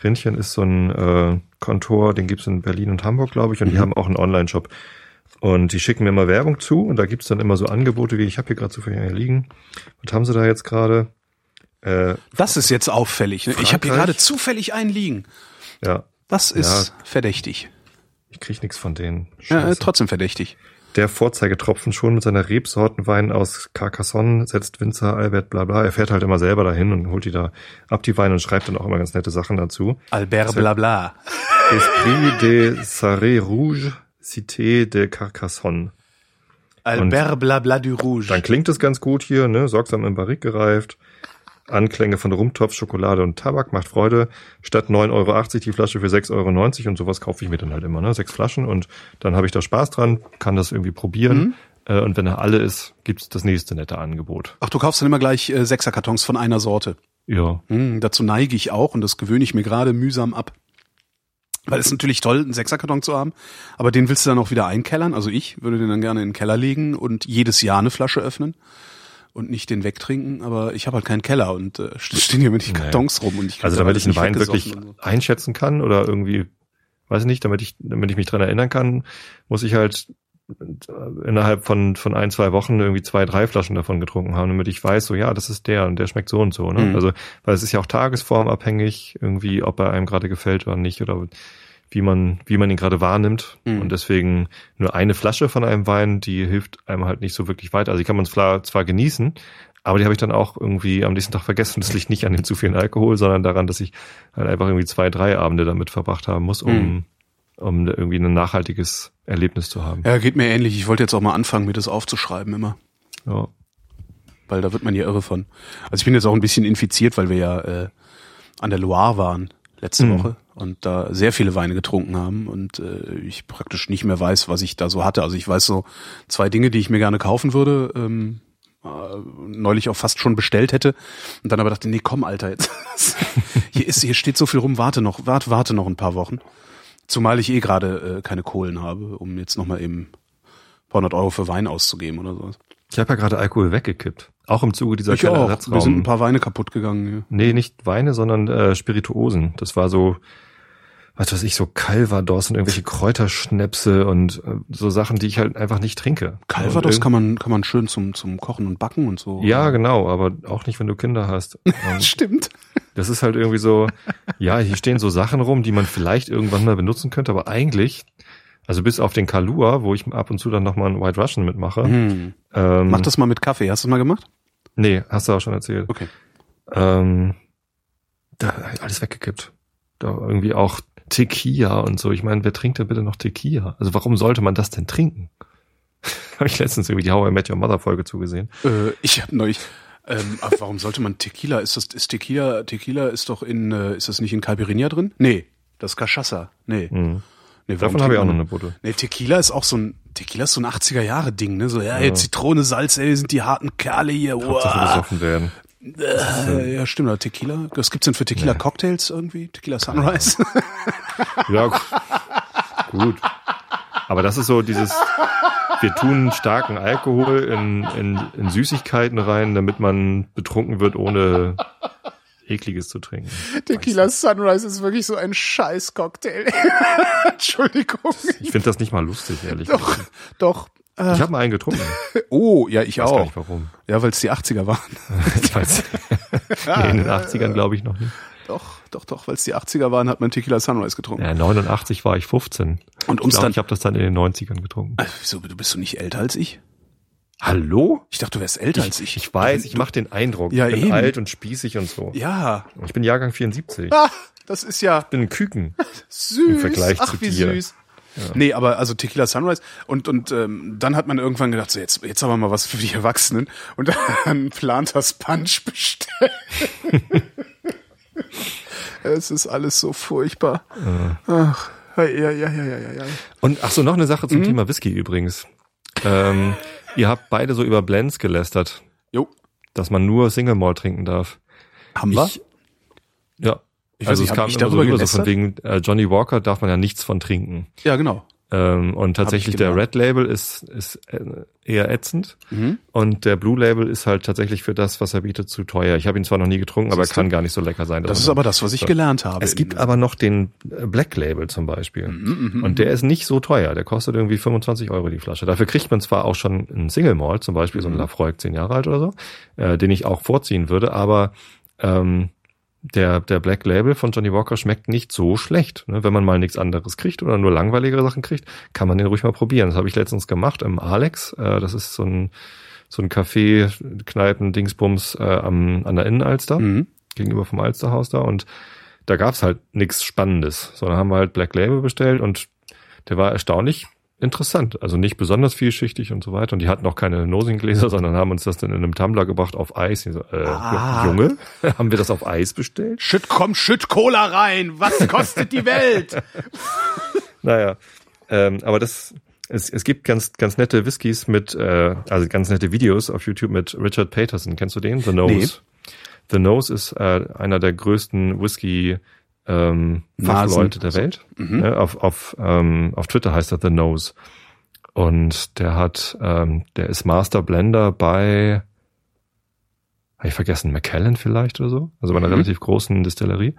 Rindchen ist so ein äh, Kontor, den gibt's in Berlin und Hamburg, glaube ich, und die Mhm. haben auch einen Online-Shop. Und die schicken mir mal Werbung zu und da gibt's dann immer so Angebote, wie ich habe hier gerade zufällig einen liegen. Was haben sie da jetzt gerade? Äh, Das ist jetzt auffällig. Ne? Ich habe hier gerade zufällig einen liegen. ja, Das ist verdächtig. ich krieg nichts von denen. Ja, Scheiße. trotzdem verdächtig. Der Vorzeigetropfen schon mit seiner Rebsortenwein aus Carcassonne setzt Winzer Albert bla bla. Er fährt halt immer selber dahin und holt die da ab die Weine und schreibt dann auch immer ganz nette Sachen dazu. Albert Blabla. *laughs* Esprit de Sarre Rouge, Cité de Carcassonne. Albert Blabla du Rouge. Dann klingt es ganz gut hier, ne? Sorgsam im Barrik gereift. Anklänge von Rumtopf, Schokolade und Tabak macht Freude. Statt 9,80 Euro die Flasche für 6,90 Euro und sowas kaufe ich mir dann halt immer, ne? Sechs Flaschen und dann habe ich da Spaß dran, kann das irgendwie probieren. Äh, Und wenn er alle ist, gibt's das nächste nette Angebot. Ach, du kaufst dann immer gleich äh, Sechserkartons von einer Sorte. Ja. Hm, dazu neige ich auch und das gewöhne ich mir gerade mühsam ab. Weil es ist natürlich toll, einen Sechserkarton zu haben, aber den willst du dann auch wieder einkellern. Also ich würde den dann gerne in den Keller legen und jedes Jahr eine Flasche öffnen und nicht den wegtrinken. Aber ich habe halt keinen Keller und äh, *laughs* stehen hier mit Naja. Kartons rum und ich krieg Also damit ich einen Wein wirklich so. einschätzen kann oder irgendwie, weiß ich nicht, damit ich, damit ich mich dran erinnern kann, muss ich halt äh, innerhalb von, von ein, zwei Wochen irgendwie zwei, drei Flaschen davon getrunken haben, damit ich weiß, so ja, das ist der und der schmeckt so und so. Ne? Mhm. Also, weil es ist ja auch tagesformabhängig, irgendwie, ob er einem gerade gefällt oder nicht oder wie man, wie man ihn gerade wahrnimmt. Mhm. Und deswegen nur eine Flasche von einem Wein, die hilft einem halt nicht so wirklich weiter. Also die kann man zwar, zwar genießen, aber die habe ich dann auch irgendwie am nächsten Tag vergessen. *laughs* Das liegt nicht an dem zu vielen Alkohol, sondern daran, dass ich halt einfach irgendwie zwei, drei Abende damit verbracht haben muss, um, Mhm. um irgendwie ein nachhaltiges Erlebnis zu haben. Ja, geht mir ähnlich. Ich wollte jetzt auch mal anfangen, mir das aufzuschreiben immer. Ja. weil da wird man ja irre von. Also ich bin jetzt auch ein bisschen infiziert, weil wir ja äh, an der Loire waren letzte Mhm. Woche und da sehr viele Weine getrunken haben und äh, ich praktisch nicht mehr weiß, was ich da so hatte. Also ich weiß so zwei Dinge, die ich mir gerne kaufen würde, ähm, äh, neulich auch fast schon bestellt hätte und dann aber dachte, nee, komm, Alter, jetzt *laughs* hier ist hier steht so viel rum, warte noch, warte, warte noch ein paar Wochen. Zumal ich eh gerade äh, keine Kohlen habe, um jetzt nochmal eben ein paar hundert Euro für Wein auszugeben oder sowas. Ich habe ja gerade Alkohol weggekippt. Auch im Zuge dieser Ich auch. Kellerersatzraum. Mir sind ein paar Weine kaputt gegangen. Nee, nicht Weine, sondern äh, Spirituosen. Das war so, was weiß ich, so Calvados und irgendwelche Kräuterschnäpse und äh, so Sachen, die ich halt einfach nicht trinke. Calvados kann man, kann man schön zum, zum Kochen und Backen und so. Ja, genau, aber auch nicht, wenn du Kinder hast. *laughs* Stimmt. das ist halt irgendwie so, ja, hier stehen so Sachen rum, die man vielleicht irgendwann mal benutzen könnte, aber eigentlich, also bis auf den Kalua, wo ich ab und zu dann nochmal einen White Russian mitmache. Hm. Ähm, Mach das mal mit Kaffee. Hast du das mal gemacht? Nee, hast du auch schon erzählt. Okay. Ähm, da alles weggekippt. Da irgendwie auch Tequila und so. Ich meine, wer trinkt denn bitte noch Tequila? Also warum sollte man das denn trinken? *laughs* habe ich letztens irgendwie die How I Met Your Mother Folge zugesehen. Äh, ich habe neulich. Ähm, aber warum sollte man Tequila? Ist das ist Tequila? Tequila ist doch in äh, ist das nicht in Caipirinha drin? Nee, das ist Cachaça. Nee. Mhm. nee Davon habe ich auch noch eine Butte. Nee, Tequila ist auch so ein Tequila ist so ein 80er Jahre Ding, ne? So ja, jetzt Zitrone, Salz, ey, sind die harten Kerle hier. Wow. werden. Äh, ja, stimmt, oder Tequila. Was gibt's denn für Tequila Cocktails irgendwie? Tequila Sunrise? *laughs* Ja, gut. Aber das ist so dieses, wir tun starken Alkohol in, in, in Süßigkeiten rein, damit man betrunken wird, ohne ekliges zu trinken. Tequila Sunrise ist wirklich so ein scheiß Cocktail. *laughs* Entschuldigung. Ich finde das nicht mal lustig, ehrlich Doch, gesagt. doch. Äh, Ich habe mal einen getrunken. *laughs* oh, ja, ich Ich weiß gar auch. nicht warum. Ja, weil es die 80er waren. *laughs* Ich *laughs* nee, in den 80ern glaube ich noch nicht. Doch, doch, doch, weil es die 80er waren, hat man Tequila Sunrise getrunken. Ja, 89 war ich 15. Und Ich ums glaube, dann. ich habe das dann in den 90ern getrunken. Äh, Wieso, du bist du nicht älter als ich? Hallo? Ich dachte, du wärst älter als ich. Ich weiß, ich mache den Eindruck. Ja, ich bin eben. alt und spießig und so. Ja. Ich bin Jahrgang 74. Ich Ah, das ist ja bin ein Küken. süß. Vergleich Ach, zu wie dir. süß. Nee, aber also Tequila Sunrise und und ähm, dann hat man irgendwann gedacht, so jetzt jetzt aber mal was für die Erwachsenen und dann *laughs* plant das Punch bestellt. *laughs* es ist alles so furchtbar. Ach, ja, ja, ja, ja, ja, ja. Und ach so, noch eine Sache zum Thema Whisky übrigens. Ähm, ihr habt beide so über Blends gelästert, Jo, dass man nur Single Malt trinken darf. haben wir? Ja. Ich weiß also nicht, es kam immer so rüber, so von wegen äh, Johnny Walker darf man ja nichts von trinken. ja, genau. Ähm, und tatsächlich der. Red Label ist, ist äh, eher ätzend Mhm. und der Blue Label ist halt tatsächlich für das, was er bietet, zu teuer. Ich habe ihn zwar noch nie getrunken, aber er kann gar nicht so lecker sein. Das ist aber das, was ich gelernt habe. Es gibt aber noch den äh, Black Label zum Beispiel. Mhm, und der ist nicht so teuer. Der kostet irgendwie 25 Euro die Flasche. Dafür kriegt man zwar auch schon einen Single Malt, zum Beispiel Mhm. so einen Lafroig 10 Jahre alt oder so, äh, den ich auch vorziehen würde, aber ähm, der, der Black Label von Johnny Walker schmeckt nicht so schlecht. Ne? Wenn man mal nichts anderes kriegt oder nur langweiligere Sachen kriegt, kann man den ruhig mal probieren. Das habe ich letztens gemacht im Alex. Äh, das ist so ein, so ein Café, Kneipen, Dingsbums äh, am, an der Innenalster Mhm. gegenüber vom Alsterhaus da und da gab's halt nichts Spannendes, sondern haben wir halt Black Label bestellt und der war erstaunlich interessant, also nicht besonders vielschichtig und so weiter und die hatten auch keine Nosingläser, sondern haben uns das dann in einem Tumbler gebracht auf Eis. So, äh, Ah. Junge, *laughs* haben wir das auf Eis bestellt? Schütt, komm, schütt Cola rein. Was kostet die Welt? *laughs* Naja, ähm, aber das es, es gibt ganz ganz nette Whiskys mit, äh, also ganz nette Videos auf YouTube mit Richard Paterson. Kennst du den? The Nose. Nee. The Nose ist äh, einer der größten Whisky ähm, Fachleute der Welt. Ja, auf auf ähm, auf Twitter heißt er The Nose. Und der hat, ähm, der ist Master Blender bei, habe ich vergessen, McKellen vielleicht oder so, also bei einer Mhm. relativ großen Distillerie.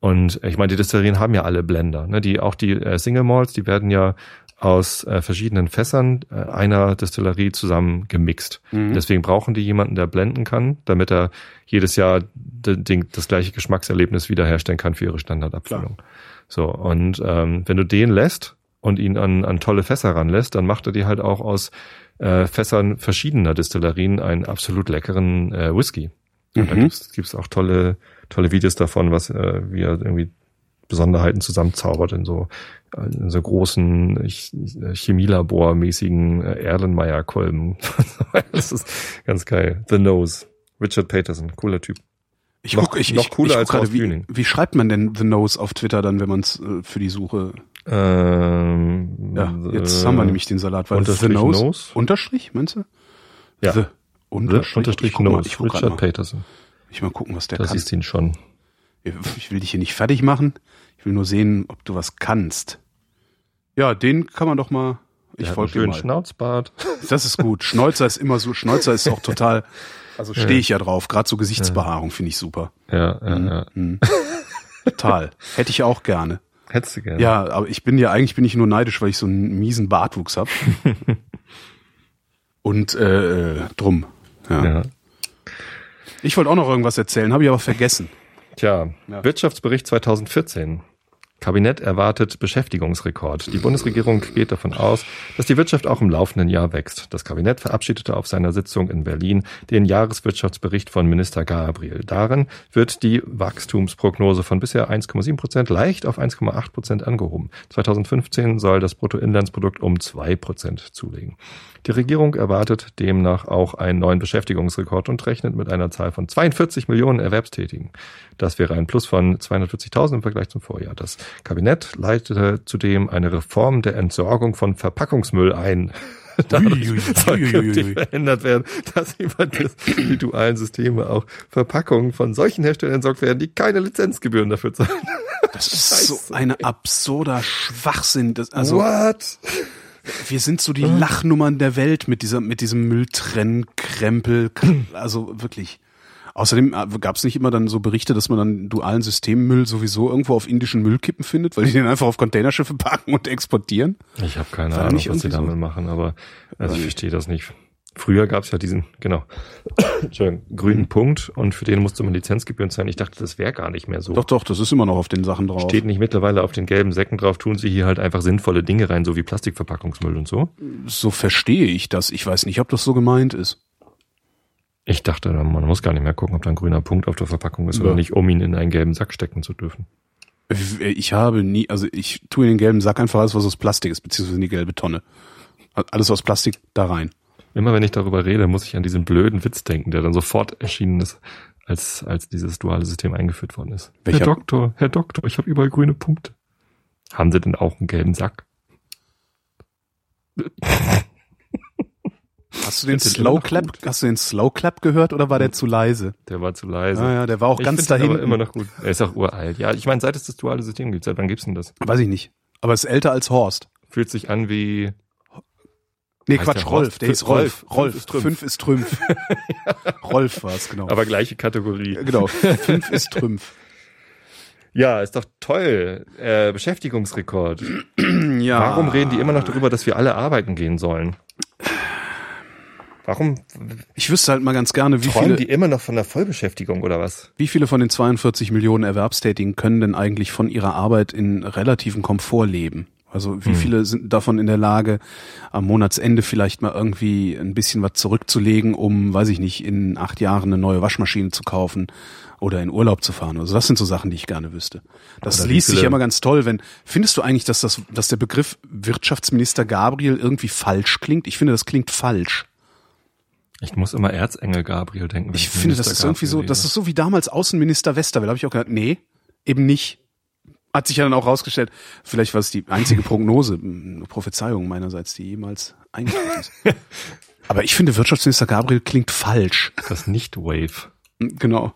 Und ich meine, die Destillerien haben ja alle Blender, ne? Die auch die äh, Single Malts, die werden ja aus äh, verschiedenen Fässern äh, einer Destillerie zusammen gemixt. Mhm. Deswegen brauchen die jemanden, der blenden kann, damit er jedes Jahr das gleiche Geschmackserlebnis wiederherstellen kann für ihre Standardabfüllung. So und ähm, wenn du den lässt und ihn an, an tolle Fässer ranlässt, dann macht er dir halt auch aus äh, Fässern verschiedener Destillerien einen absolut leckeren äh, Whisky. Und da Mhm. gibt's gibt's auch tolle tolle Videos davon, was äh, wie er irgendwie Besonderheiten zusammenzaubert in so in so großen Ch- Chemielabor-mäßigen äh, Erlenmeyer-Kolben. *laughs* das ist ganz geil. The Nose. Richard Paterson, cooler Typ. Ich Noch- guck, ich, noch ich, cooler ich als guck gerade, wie, wie schreibt man denn The Nose auf Twitter dann, wenn man es äh, für die Suche? Ähm, Ja, jetzt äh, haben wir nämlich den Salat, weil Unterstrich The Nose, Nose. Unterstrich, meinst du? Ja. The The Unterstrich. Unterstrich ich guck mal, Nose. ich Richard mal. Paterson. Ich mal gucken, was der Das kann. ist ihn schon. Ich will dich hier nicht fertig machen. Ich will nur sehen, ob du was kannst. Ja, den kann man doch mal. Ich folge dir mal. Schnauzbart. *laughs* Das ist gut. Schnäuzer ist immer so. Schnäuzer ist auch total. Also stehe ich ja drauf. Gerade so Gesichtsbehaarung finde ich super. Ja, ja, ja. Mhm. Total. Hätte ich auch gerne. Hättest du gerne. Ja, aber ich bin ja eigentlich bin ich nur neidisch, weil ich so einen miesen Bartwuchs hab. *laughs* Und äh, äh, drum. Ja. ja. Ich wollte auch noch irgendwas erzählen, habe ich aber vergessen. Tja, Ja. Wirtschaftsbericht 2014. Kabinett erwartet Beschäftigungsrekord. Die Bundesregierung geht davon aus, dass die Wirtschaft auch im laufenden Jahr wächst. Das Kabinett verabschiedete auf seiner Sitzung in Berlin den Jahreswirtschaftsbericht von Minister Gabriel. Darin wird die Wachstumsprognose von bisher 1,7 Prozent leicht auf 1,8 Prozent angehoben. 2015 soll das Bruttoinlandsprodukt um 2 Prozent zulegen. Die Regierung erwartet demnach auch einen neuen Beschäftigungsrekord und rechnet mit einer Zahl von 42 Millionen Erwerbstätigen. Das wäre ein Plus von 240.000 im Vergleich zum Vorjahr. Das Kabinett leitete zudem eine Reform der Entsorgung von Verpackungsmüll ein. *laughs* Dadurch soll künftig verändert werden, dass über die dualen Systeme auch Verpackungen von solchen Herstellern entsorgt werden, die keine Lizenzgebühren dafür zahlen. *laughs* Das ist so ein absurder Schwachsinn. Das, also What? wir sind so die Lachnummern der Welt mit dieser mit diesem Mülltrennkrempel. *laughs* Also wirklich. Außerdem gab es nicht immer dann so Berichte, dass man dann dualen Systemmüll sowieso irgendwo auf indischen Müllkippen findet, weil die den einfach auf Containerschiffe *laughs* packen und exportieren. Ich habe keine War Ahnung, was sie irgendwie so? damit machen, aber also ich verstehe das nicht. Früher gab es ja diesen, genau, *coughs* grünen Punkt und für den musste man Lizenzgebühren zahlen. Ich dachte, das wäre gar nicht mehr so. Doch, doch, das ist immer noch auf den Sachen drauf. Steht nicht mittlerweile auf den gelben Säcken drauf, tun sie hier halt einfach sinnvolle Dinge rein, so wie Plastikverpackungsmüll und so. So verstehe ich das. Ich weiß nicht, ob das so gemeint ist. Ich dachte, man muss gar nicht mehr gucken, ob da ein grüner Punkt auf der Verpackung ist Ja. oder nicht, um ihn in einen gelben Sack stecken zu dürfen. Ich habe nie, also ich tue in den gelben Sack einfach alles, was aus Plastik ist, beziehungsweise in die gelbe Tonne. Alles aus Plastik da rein. Immer wenn ich darüber rede, muss ich an diesen blöden Witz denken, der dann sofort erschienen ist, als, als dieses duale System eingeführt worden ist. Welcher? Herr Doktor, Herr Doktor, ich habe überall grüne Punkte. Haben Sie denn auch einen gelben Sack? Hast du den Slow Clap, hast du den Slow Clap gehört oder war der zu leise? Der war zu leise. Ah, ja, der war auch ich ganz dahin. aber immer noch gut. Er ist auch uralt. Ja, ich meine, seit es das duale System gibt, seit wann gibt's denn das? Weiß ich nicht. Aber ist älter als Horst. Fühlt sich an wie Nee, Quatsch, der Rolf. Der hieß Rolf. Rolf. Rolf. Fünf ist Trümpf. Fünf ist Trümpf. *laughs* Rolf war's, genau. aber gleiche Kategorie. genau. Fünf ist Trümpf. *laughs* Ja, ist doch toll. Äh, Beschäftigungsrekord. *clears throat* Ja. Warum reden die immer noch darüber, dass wir alle arbeiten gehen sollen? Warum Ich wüsste halt mal ganz gerne, wie träumen viele, die immer noch von der Vollbeschäftigung oder was? wie viele von den 42 Millionen Erwerbstätigen können denn eigentlich von ihrer Arbeit in relativem Komfort leben? Also wie Hm. viele sind davon in der Lage, am Monatsende vielleicht mal irgendwie ein bisschen was zurückzulegen, um, weiß ich nicht, in acht Jahren eine neue Waschmaschine zu kaufen oder in Urlaub zu fahren? Also das sind so Sachen, die ich gerne wüsste. Das Oder liest sich ja immer ganz toll, wenn, findest du eigentlich, dass das, dass der Begriff Wirtschaftsminister Gabriel irgendwie falsch klingt? Ich finde, das klingt falsch. Ich muss immer Erzengel Gabriel denken. wenn Ich finde, das Minister ist irgendwie so, Gabriel das ist so wie damals Außenminister Westerwelle. Habe ich auch gedacht, nee, eben nicht. Hat sich ja dann auch rausgestellt, vielleicht war es die einzige *laughs* Prognose, eine Prophezeiung meinerseits, die jemals eingetreten ist. Aber ich finde, Wirtschaftsminister Gabriel klingt falsch. das nicht Wave. Genau.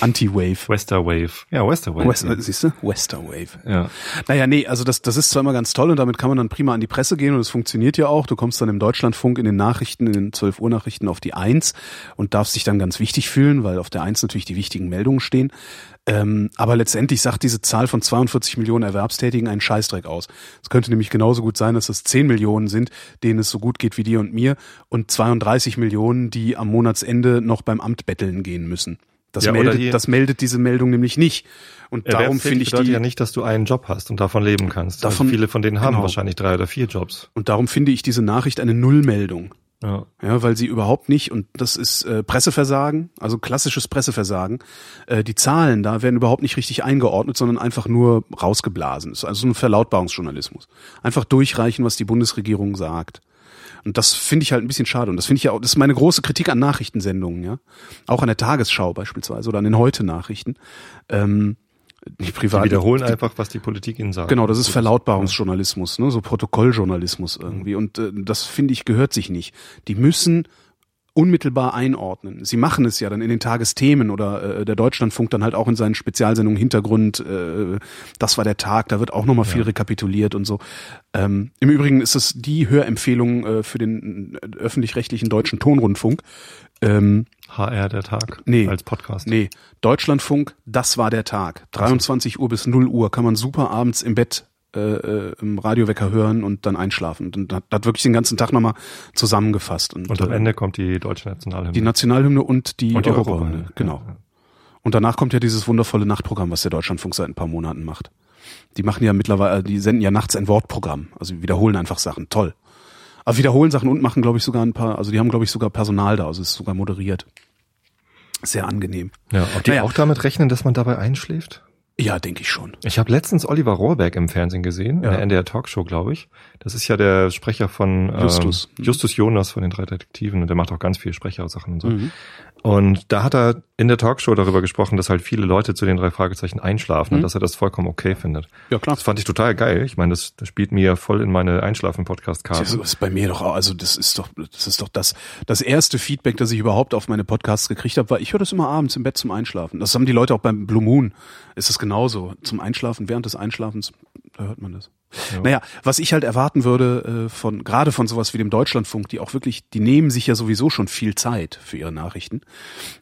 Anti-Wave. Wester Wave. Ja, Wester Wave. West, siehst du? Westerwave. ja. Naja, nee, also das, das ist zwar immer ganz toll und damit kann man dann prima an die Presse gehen und es funktioniert ja auch. Du kommst dann im Deutschlandfunk in den Nachrichten, in den 12 Uhr Nachrichten auf die Eins und darfst dich dann ganz wichtig fühlen, weil auf der Eins natürlich die wichtigen Meldungen stehen. Ähm, aber letztendlich sagt diese Zahl von 42 Millionen Erwerbstätigen einen Scheißdreck aus. Es könnte nämlich genauso gut sein, dass es 10 Millionen sind, denen es so gut geht wie dir und mir und 32 Millionen, die am Monatsende noch beim Amt betteln gehen müssen. Das, Ja, meldet, die- das meldet diese Meldung nämlich nicht. Und darum finde ich bedeutet die, ja nicht, dass du einen Job hast und davon leben kannst. Davon- also viele von denen haben genau. wahrscheinlich drei oder vier Jobs. Und darum finde ich diese Nachricht eine Nullmeldung. Ja. Ja, weil sie überhaupt nicht, und das ist äh, Presseversagen, also klassisches Presseversagen, äh, die Zahlen da werden überhaupt nicht richtig eingeordnet, sondern einfach nur rausgeblasen. Das ist also so ein Verlautbarungsjournalismus. Einfach durchreichen, was die Bundesregierung sagt. Und das finde ich halt ein bisschen schade. Und das finde ich ja auch, das ist meine große Kritik an Nachrichtensendungen, ja. Auch an der Tagesschau beispielsweise oder an den Heute-Nachrichten. Ähm, die Die privat wiederholen einfach, was die Politik ihnen sagt. Genau, das ist Verlautbarungsjournalismus, ne, so Protokolljournalismus irgendwie. Und äh, das finde ich gehört sich nicht. Die müssen unmittelbar einordnen. Sie machen es ja dann in den Tagesthemen oder äh, der Deutschlandfunk dann halt auch in seinen Spezialsendungen Hintergrund, äh, das war der Tag, da wird auch nochmal viel rekapituliert und so. Ähm, Im Übrigen ist es die Hörempfehlung äh, für den äh, öffentlich-rechtlichen deutschen Tonrundfunk. Ähm, HR der Tag Nee. als Podcast. Nee, Deutschlandfunk, das war der Tag. 23 Uhr bis 0 Uhr kann man super abends im Bett äh, äh, im Radiowecker hören und dann einschlafen. Und hat, hat wirklich den ganzen Tag nochmal zusammengefasst. Und, Und am äh, Ende kommt die deutsche Nationalhymne. die Nationalhymne und die, Und die Europahymne. Europahymne, Genau. ja, ja. Und danach kommt ja dieses wundervolle Nachtprogramm, was der Deutschlandfunk seit ein paar Monaten macht. Die machen ja mittlerweile, die senden ja nachts ein Wortprogramm. Also wiederholen einfach Sachen. Toll. Aber wiederholen Sachen und machen, glaube ich, sogar ein paar, also die haben, glaube ich, sogar Personal da, also es ist sogar moderiert. Sehr angenehm. ja, ob die Naja. auch damit rechnen, dass man dabei einschläft? Ja, denke ich schon. Ich habe letztens Oliver Rohrbeck im Fernsehen gesehen, Ja. in der NDR Talkshow, glaube ich. Das ist ja der Sprecher von ähm, Justus. Mhm. Justus Jonas von den drei Detektiven und der macht auch ganz viel Sprechersachen und so. Mhm. Und da hat er in der Talkshow darüber gesprochen, dass halt viele Leute zu den drei Fragezeichen einschlafen Mhm. und dass er das vollkommen okay findet. Ja, klar. Das fand ich total geil. Ich meine, das, das spielt mir voll in meine Einschlafen-Podcast-Karte. Das ist bei mir doch auch, also das ist doch, das ist doch das, das erste Feedback, das ich überhaupt auf meine Podcasts gekriegt habe, war, ich höre das immer abends im Bett zum Einschlafen. Das haben die Leute auch beim Blue Moon. Ist es genauso. Zum Einschlafen, während des Einschlafens, da hört man das. Ja. Naja, was ich halt erwarten würde, äh, von, gerade von sowas wie dem Deutschlandfunk, die auch wirklich, die nehmen sich ja sowieso schon viel Zeit für ihre Nachrichten.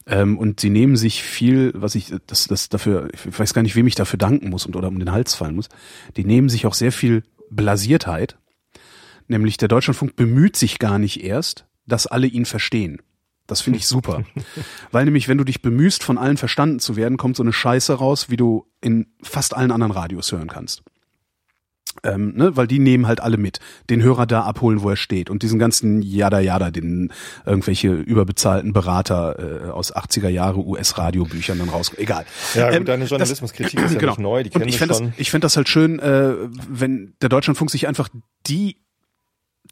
Ähm, und sie nehmen sich viel, was ich, das, das dafür, ich weiß gar nicht, wem ich dafür danken muss und oder um den Hals fallen muss. Die nehmen sich auch sehr viel Blasiertheit Nämlich der Deutschlandfunk bemüht sich gar nicht erst, dass alle ihn verstehen. Das finde ich super. *laughs* Weil nämlich, wenn du dich bemühst, von allen verstanden zu werden, kommt so eine Scheiße raus, wie du in fast allen anderen Radios hören kannst. Ähm, ne, weil die nehmen halt alle mit. Den Hörer da abholen, wo er steht. Und diesen ganzen Jada Jada, den irgendwelche überbezahlten Berater äh, aus 80er Jahre US-Radiobüchern dann raus. Egal. Ja, gut, ähm, deine Journalismuskritik ist ja genau. nicht neu, die kennen ich fände das, ich fänd das halt schön, äh, wenn der Deutschlandfunk sich einfach die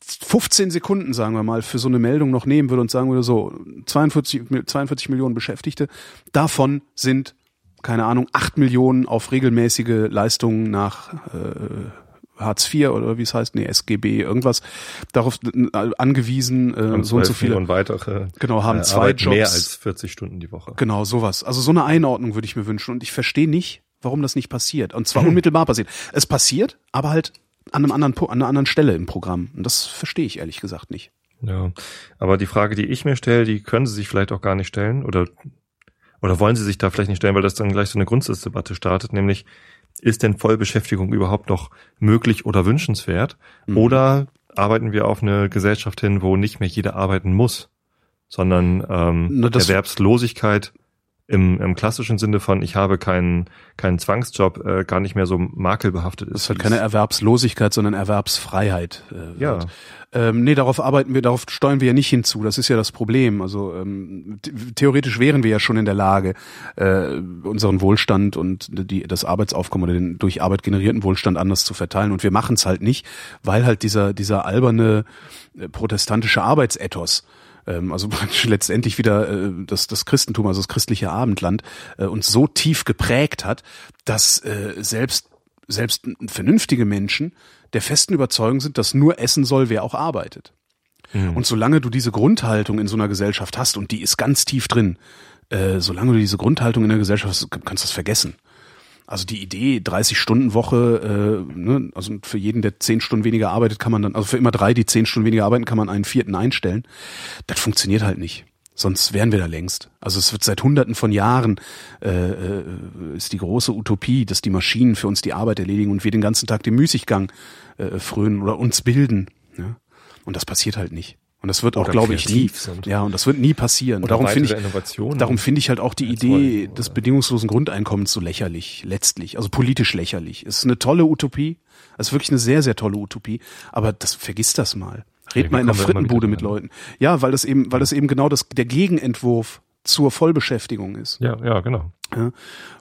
15 Sekunden, sagen wir mal, für so eine Meldung noch nehmen würde und sagen würde, so, 42, 42 Millionen Beschäftigte, davon sind, keine Ahnung, 8 Millionen auf regelmäßige Leistungen nach äh, Hartz IV oder wie es heißt, nee, SGB, irgendwas, darauf angewiesen, äh, so und so viele. Und weitere genau, haben äh, zwei Jobs. Mehr als 40 Stunden die Woche. Genau, sowas. Also so eine Einordnung würde ich mir wünschen. Und ich verstehe nicht, warum das nicht passiert. Und zwar *laughs* unmittelbar passiert. Es passiert, aber halt an einem anderen, an einer anderen Stelle im Programm. Und das verstehe ich ehrlich gesagt nicht. Ja, aber die Frage, die ich mir stelle, die können Sie sich vielleicht auch gar nicht stellen oder oder wollen Sie sich da vielleicht nicht stellen, weil das dann gleich so eine Grundsatzdebatte startet, nämlich ist denn Vollbeschäftigung überhaupt noch möglich oder wünschenswert? Mhm. Oder arbeiten wir auf eine Gesellschaft hin, wo nicht mehr jeder arbeiten muss, sondern ähm, Na, Erwerbslosigkeit im, im klassischen Sinne von ich habe keinen keinen Zwangsjob äh, gar nicht mehr so makelbehaftet ist. Das ist halt keine Erwerbslosigkeit, sondern Erwerbsfreiheit. Äh, ja. Ähm, nee, darauf arbeiten wir, darauf steuern wir ja nicht hinzu. Das ist ja das Problem. Also ähm, theoretisch wären wir ja schon in der Lage, äh, unseren Wohlstand und die, das Arbeitsaufkommen oder den durch Arbeit generierten Wohlstand anders zu verteilen. Und wir machen es halt nicht, weil halt dieser dieser alberne äh, protestantische Arbeitsethos ähm, also *laughs* letztendlich wieder äh, das, das Christentum, also das christliche Abendland, äh, uns so tief geprägt hat, dass äh, selbst selbst vernünftige Menschen der festen Überzeugung sind, dass nur essen soll, wer auch arbeitet. Mhm. Und solange du diese Grundhaltung in so einer Gesellschaft hast, und die ist ganz tief drin, äh, solange du diese Grundhaltung in der Gesellschaft hast, kannst du das vergessen. Also die Idee, 30 Stunden Woche, äh, ne, also für jeden, der 10 Stunden weniger arbeitet, kann man dann, also für immer drei, die 10 Stunden weniger arbeiten, kann man einen vierten einstellen. Das funktioniert halt nicht. Sonst wären wir da längst. Also es wird seit Hunderten von Jahren äh, äh, ist die große Utopie, dass die Maschinen für uns die Arbeit erledigen und wir den ganzen Tag den Müßiggang äh, frönen oder uns bilden. Ja? Und das passiert halt nicht. Und das wird auch, glaube ich, nie. Sind. Ja, und das wird nie passieren. Oder darum finde ich, darum finde ich halt auch die Idee des bedingungslosen Grundeinkommens so lächerlich, letztlich, also politisch lächerlich. Es ist eine tolle Utopie. Es ist wirklich eine sehr, sehr tolle Utopie. Aber das, vergiss das mal. Red ja, mal in der Frittenbude mit Leuten. Ja, weil das eben, weil das eben genau das, der Gegenentwurf zur Vollbeschäftigung ist. Ja, ja, genau. Ja.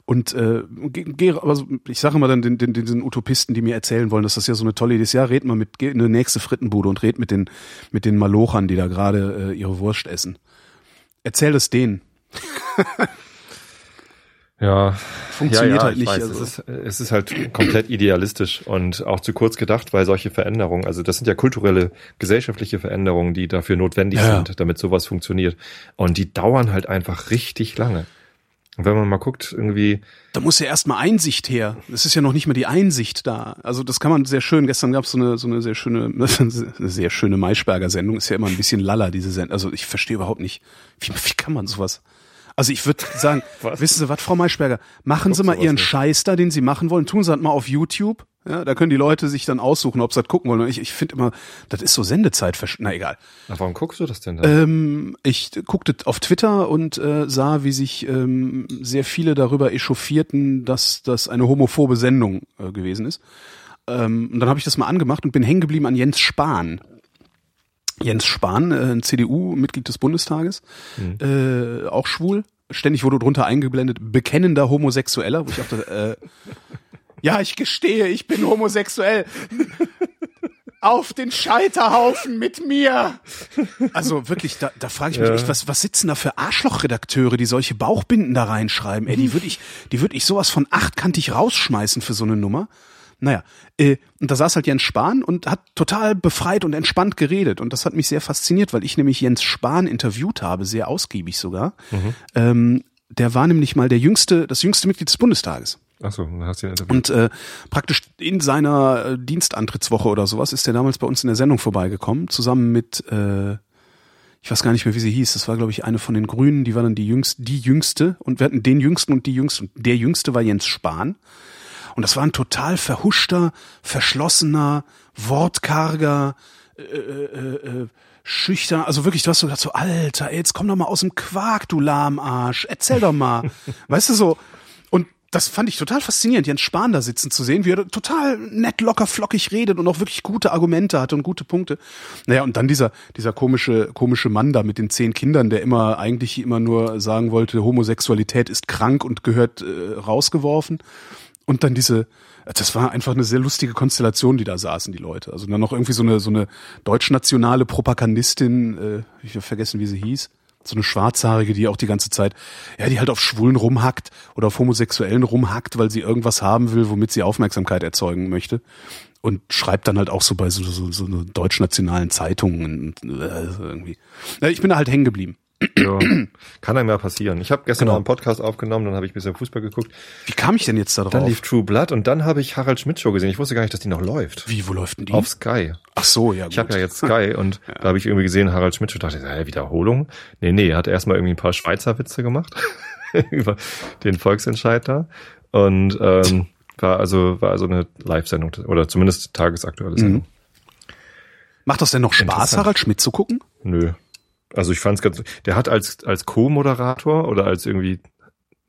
Und äh, geh, also ich sage mal dann den, den, den, den Utopisten, die mir erzählen wollen, dass das ja so eine tolle Idee ist. Ja, red mal mit, geh in eine nächste Frittenbude und red mit den mit den Malochern, die da gerade äh, ihre Wurst essen. Erzähl es denen. *laughs* Ja, funktioniert ja, ja, halt nicht. Weiß, also. es, ist, es ist halt komplett idealistisch und auch zu kurz gedacht, weil solche Veränderungen, also das sind ja kulturelle, gesellschaftliche Veränderungen, die dafür notwendig ja. sind, damit sowas funktioniert. Und die dauern halt einfach richtig lange. Und wenn man mal guckt, irgendwie. Da muss ja erstmal Einsicht her. Es ist ja noch nicht mehr die Einsicht da. Also das kann man sehr schön. Gestern gab es so eine, so eine sehr schöne, eine *laughs* sehr schöne Maischberger Sendung. Ist ja immer ein bisschen lalla, diese Sendung. Also ich verstehe überhaupt nicht, wie, wie kann man sowas? Also ich würde sagen, *laughs* wissen Sie was, Frau Maischberger, machen Sie mal Ihren nicht. Scheiß da, den Sie machen wollen, tun Sie das mal auf YouTube. Ja, da können die Leute sich dann aussuchen, ob sie das gucken wollen. Ich, ich finde immer, das ist so Sendezeit. Na egal. Na, warum guckst du das denn da? Ähm, ich guckte auf Twitter und äh, sah, wie sich ähm, sehr viele darüber echauffierten, dass das eine homophobe Sendung äh, gewesen ist. Ähm, und dann habe ich das mal angemacht und bin hängen geblieben an Jens Spahn. Jens Spahn, äh, ein CDU-Mitglied des Bundestages, mhm. äh, auch schwul. Ständig wurde drunter eingeblendet, bekennender Homosexueller, wo ich dachte, äh, *laughs* ja, ich gestehe, ich bin homosexuell. Auf den Scheiterhaufen mit mir. Also wirklich, da, da frage ich mich ja. echt, was, was sitzen da für Arschlochredakteure, die solche Bauchbinden da reinschreiben? Ey, die würde ich, die würde ich sowas von achtkantig rausschmeißen für so eine Nummer. Naja, äh, und da saß halt Jens Spahn und hat total befreit und entspannt geredet. Und das hat mich sehr fasziniert, weil ich nämlich Jens Spahn interviewt habe, sehr ausgiebig sogar. Mhm. Ähm, der war nämlich mal der jüngste, das jüngste Mitglied des Bundestages. Ach so, dann hast du ihn interviewt. Und äh, praktisch in seiner äh, Dienstantrittswoche oder sowas ist er damals bei uns in der Sendung vorbeigekommen, zusammen mit, äh, ich weiß gar nicht mehr, wie sie hieß. Das war, glaube ich, eine von den Grünen, die war dann die jüngste, die jüngste. Und wir hatten den jüngsten und die jüngste. Und der jüngste war Jens Spahn. Und das war ein total verhuschter, verschlossener, wortkarger, äh, äh, äh, schüchtern, also wirklich, du hast so gedacht, so, Alter, ey, jetzt komm doch mal aus dem Quark, du Lahmarsch, erzähl doch mal. *laughs* weißt du so, und das fand ich total faszinierend, Jens Spahn da sitzen zu sehen, wie er total nett, locker, flockig redet und auch wirklich gute Argumente hatte und gute Punkte. Naja, und dann dieser, dieser komische, komische Mann da mit den zehn Kindern, der immer eigentlich immer nur sagen wollte, Homosexualität ist krank und gehört äh, rausgeworfen. Und dann diese, das war einfach eine sehr lustige Konstellation, die da saßen, die Leute. Also dann noch irgendwie so eine, so eine deutschnationale Propagandistin, äh, ich habe vergessen, wie sie hieß so eine Schwarzhaarige, die auch die ganze Zeit, ja, die halt auf Schwulen rumhackt oder auf Homosexuellen rumhackt, weil sie irgendwas haben will, womit sie Aufmerksamkeit erzeugen möchte. Und schreibt dann halt auch so bei so, so, so deutschnationalen Zeitungen und, äh, irgendwie. Ja, ich bin da halt hängen geblieben. Ja, kann einem ja passieren. Ich habe gestern genau. noch einen Podcast aufgenommen, dann habe ich ein bisschen Fußball geguckt. Wie kam ich denn jetzt da drauf? Dann lief True Blood und dann habe ich Harald Schmidt Show gesehen. Ich wusste gar nicht, dass die noch läuft. Wie, wo läuft denn die? Auf Sky. Ach so, ja. Gut. Ich habe ja jetzt Sky *laughs* und ja. da habe ich irgendwie gesehen, Harald Schmidt Show. Dachte ich, hey, Wiederholung? Nee, nee, er hat erstmal irgendwie ein paar Schweizer Witze gemacht *laughs* über den Volksentscheid da. Und ähm, war also war also eine Live-Sendung oder zumindest tagesaktuelle Sendung. Mhm. Macht das denn noch Spaß, Harald Schmidt zu gucken? Nö. Also ich fand es ganz, der hat als, als Co-Moderator oder als irgendwie,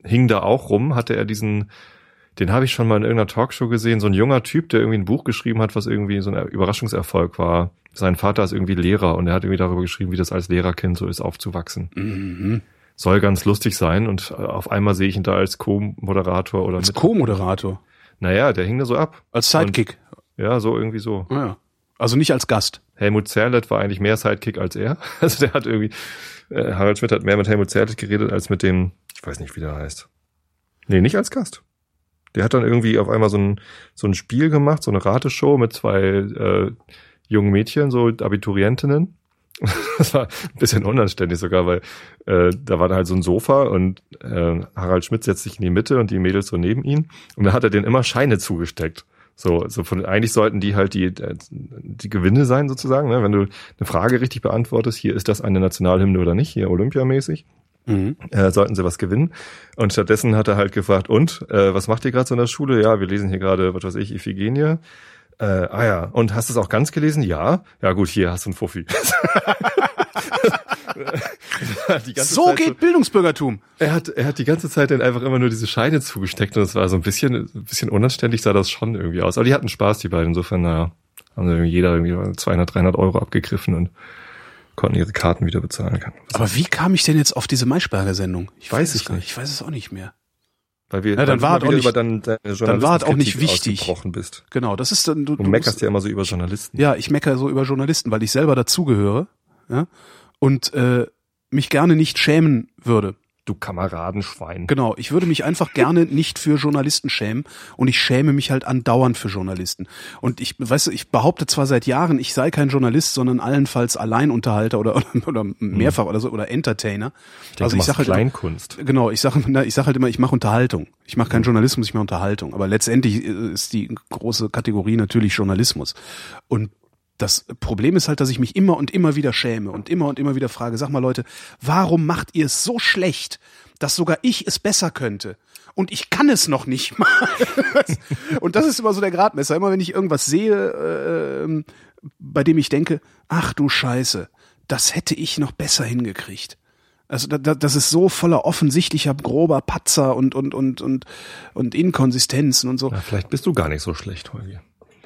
hing da auch rum, hatte er diesen, den habe ich schon mal in irgendeiner Talkshow gesehen, so ein junger Typ, der irgendwie ein Buch geschrieben hat, was irgendwie so ein Überraschungserfolg war. Sein Vater ist irgendwie Lehrer und er hat irgendwie darüber geschrieben, wie das als Lehrerkind so ist, aufzuwachsen. Mhm. Soll ganz lustig sein und auf einmal sehe ich ihn da als Co-Moderator oder Als Co-Moderator? Naja, der hing da so ab. Als Sidekick? Und, ja, so irgendwie so. Ah, ja. Also nicht als Gast. Helmut Zerlett war eigentlich mehr Sidekick als er. *laughs* Also der hat irgendwie, äh, Harald Schmidt hat mehr mit Helmut Zerlett geredet als mit dem, ich weiß nicht, wie der heißt. Nee, nicht als Gast. Der hat dann irgendwie auf einmal so ein, so ein Spiel gemacht, so eine Rateshow mit zwei äh, jungen Mädchen, so Abiturientinnen. *laughs* Das war ein bisschen unanständig sogar, weil äh, da war da halt so ein Sofa und äh, Harald Schmidt setzt sich in die Mitte und die Mädels so neben ihn. Und da hat er denen immer Scheine zugesteckt. So, so von eigentlich sollten die halt die äh, die Gewinne sein sozusagen, ne? wenn du eine Frage richtig beantwortest, hier ist das eine Nationalhymne oder nicht, hier olympiamäßig. Mhm. Äh, sollten sie was gewinnen. Und stattdessen hat er halt gefragt, und, äh, was macht ihr gerade so in der Schule? Ja, wir lesen hier gerade, was weiß ich, Iphigenie. Äh, ah ja, und hast du es auch ganz gelesen? Ja. Ja gut, hier hast du ein Fuffi. *laughs* so Zeit geht so, Bildungsbürgertum. Er hat, er hat die ganze Zeit dann einfach immer nur diese Scheine zugesteckt und es war so ein bisschen, ein bisschen unanständig sah das schon irgendwie aus. Aber die hatten Spaß, die beiden. Insofern, naja, haben irgendwie jeder irgendwie 200, 300 Euro abgegriffen und konnten ihre Karten wieder bezahlen. Aber wie kam ich denn jetzt auf diese Maischberger-Sendung? Ich weiß, weiß es nicht. Ich weiß es auch nicht mehr. Weil wir ja, dann war auch nicht, dann, dann war auch nicht wichtig. Bist. Genau, das ist dann du, du meckerst ja immer so über Journalisten. Ja, ich mecker so über Journalisten, weil ich selber dazugehöre. Ja, und äh, mich gerne nicht schämen würde. Du Kameradenschwein. Genau, ich würde mich einfach gerne nicht für Journalisten schämen und ich schäme mich halt andauernd für Journalisten. Und ich, weißt du, ich behaupte zwar seit Jahren, ich sei kein Journalist, sondern allenfalls Alleinunterhalter oder, *laughs* oder, oder mehrfach oder so oder Entertainer. Ich denke, also ich sage halt Kleinkunst. Immer, genau, ich sage ich sag halt immer, ich mache Unterhaltung. Ich mache keinen Journalismus, ich mache Unterhaltung. Aber letztendlich äh, ist die große Kategorie natürlich Journalismus. Und das Problem ist halt, dass ich mich immer und immer wieder schäme und immer und immer wieder frage, sag mal Leute, warum macht ihr es so schlecht, dass sogar ich es besser könnte? Und ich kann es noch nicht *laughs* mal. und das ist immer so der Gradmesser. Immer wenn ich irgendwas sehe, äh, bei dem ich denke, ach du Scheiße, das hätte ich noch besser hingekriegt. Also das ist so voller offensichtlicher grober Patzer und und und und und Inkonsistenzen und so. Ja, vielleicht bist du gar nicht so schlecht, Holger.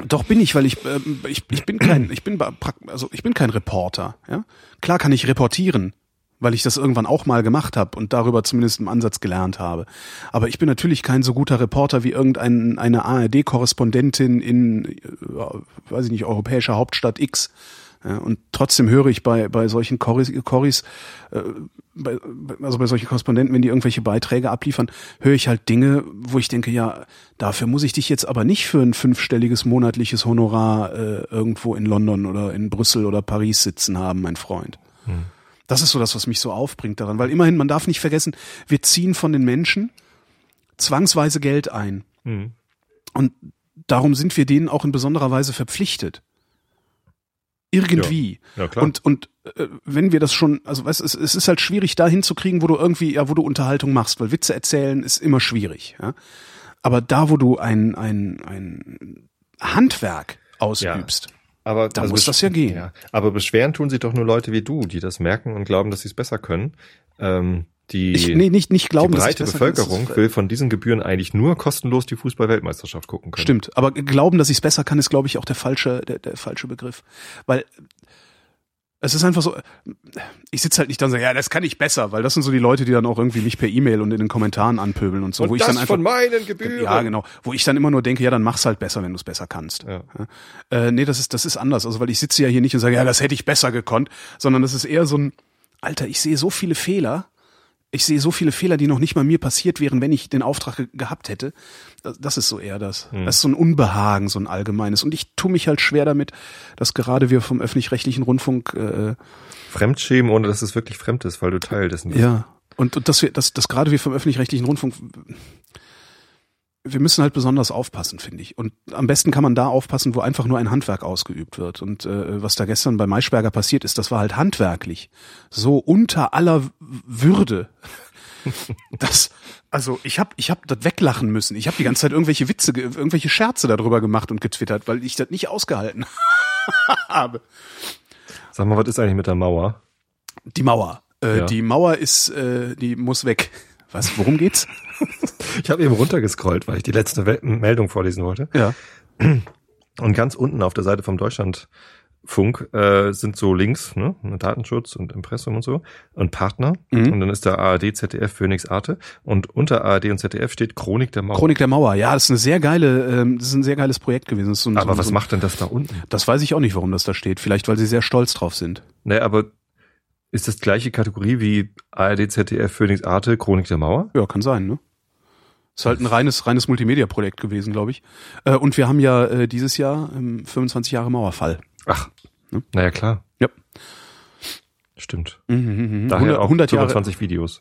Doch bin ich, weil ich, äh, ich, ich bin kein, ich bin, also ich bin kein Reporter. Ja? Klar kann ich reportieren, weil ich das irgendwann auch mal gemacht habe und darüber zumindest im Ansatz gelernt habe. Aber ich bin natürlich kein so guter Reporter wie irgendeine eine ARD-Korrespondentin in, äh, weiß ich nicht, europäischer Hauptstadt X. Und trotzdem höre ich bei, bei solchen Corris, Corris äh, bei, also bei solchen Korrespondenten, wenn die irgendwelche Beiträge abliefern, höre ich halt Dinge, wo ich denke, ja, dafür muss ich dich jetzt aber nicht für ein fünfstelliges monatliches Honorar äh, irgendwo in London oder in Brüssel oder Paris sitzen haben, mein Freund. Hm. Das ist so das, was mich so aufbringt daran, weil immerhin, man darf nicht vergessen, wir ziehen von den Menschen zwangsweise Geld ein. Hm. Und darum sind wir denen auch in besonderer Weise verpflichtet. Irgendwie. Ja, ja klar. Und, und äh, wenn wir das schon, also weißt, es, es ist halt schwierig, da hinzukriegen, wo du irgendwie, ja, wo du Unterhaltung machst, weil Witze erzählen ist immer schwierig. Ja? Aber da, wo du ein, ein, ein Handwerk ausübst, ja. Aber da also muss das ja gehen. Ja. Aber beschweren tun sich doch nur Leute wie du, die das merken und glauben, dass sie es besser können. Ähm, die, ich, nee, nicht, nicht glauben, die breite besser kann, Bevölkerung ist- will von diesen Gebühren eigentlich nur kostenlos die Fußball-Weltmeisterschaft gucken können. Stimmt, aber glauben, dass ich es besser kann, ist, glaube ich, auch der falsche, der, der falsche Begriff. Weil es ist einfach so, ich sitze halt nicht da und sage, ja, das kann ich besser, weil das sind so die Leute, die dann auch irgendwie mich per E-Mail und in den Kommentaren anpöbeln und so, Und wo ich dann einfach. von meinen Gebühren. Ja, genau. Wo ich dann immer nur denke, ja, dann mach's halt besser, wenn du es besser kannst. Ja. Äh, nee, das ist, das ist anders. Also, weil ich sitze ja hier nicht und sage, ja, das hätte ich besser gekonnt, sondern das ist eher so ein, Alter, ich sehe so viele Fehler. Ich sehe so viele Fehler, die noch nicht mal mir passiert wären, wenn ich den Auftrag ge gehabt hätte. Das, das ist so eher das. Das ist so ein Unbehagen, so ein allgemeines. Und ich tue mich halt schwer damit, dass gerade wir vom öffentlich-rechtlichen Rundfunk, äh, Fremdschämen, ohne dass es wirklich fremd ist, weil du Teil dessen bist. ja, und, und dass wir, dass, dass gerade wir vom öffentlich-rechtlichen Rundfunk, wir müssen halt besonders aufpassen, finde ich. Und am besten kann man da aufpassen, wo einfach nur ein Handwerk ausgeübt wird. Und äh, was da gestern bei Maischberger passiert ist, das war halt handwerklich so unter aller Würde. *laughs* Das, also ich habe ich hab das weglachen müssen. Ich habe die ganze Zeit irgendwelche Witze, ge- irgendwelche Scherze darüber gemacht und getwittert, weil ich das nicht ausgehalten *laughs* habe. Sag mal, was ist eigentlich mit der Mauer? Die Mauer. Äh, Ja. Die Mauer ist, äh, die muss weg. Was? Worum geht's? *laughs* Ich habe eben runtergescrollt, weil ich die letzte Wel- Meldung vorlesen wollte. Ja. *clears throat* Und ganz unten auf der Seite vom Deutschlandfunk äh, sind so Links, ne? Datenschutz und Impressum und so und Partner. Mhm. Und dann ist da ARD, ZDF, Phoenix Arte. Und unter ARD und ZDF steht Chronik der Mauer. Chronik der Mauer. Ja, das ist eine sehr geile, ähm, das ist ein sehr geiles Projekt gewesen. So ein, Aber so, was so, macht denn das da unten? Das weiß ich auch nicht, warum das da steht. Vielleicht, weil sie sehr stolz drauf sind. Ne, aber ist das gleiche Kategorie wie ARD, ZDF, Phoenix Arte, Chronik der Mauer? Ja, kann sein, ne? Ist halt ein reines, reines Multimedia-Projekt gewesen, glaube ich. Äh, und wir haben ja äh, dieses Jahr ähm, 25 Jahre Mauerfall. Ach, Ne? naja, klar. Ja. Stimmt. Mhm, mhm, mhm. Daher 100, auch 100 Jahre. 25 Videos.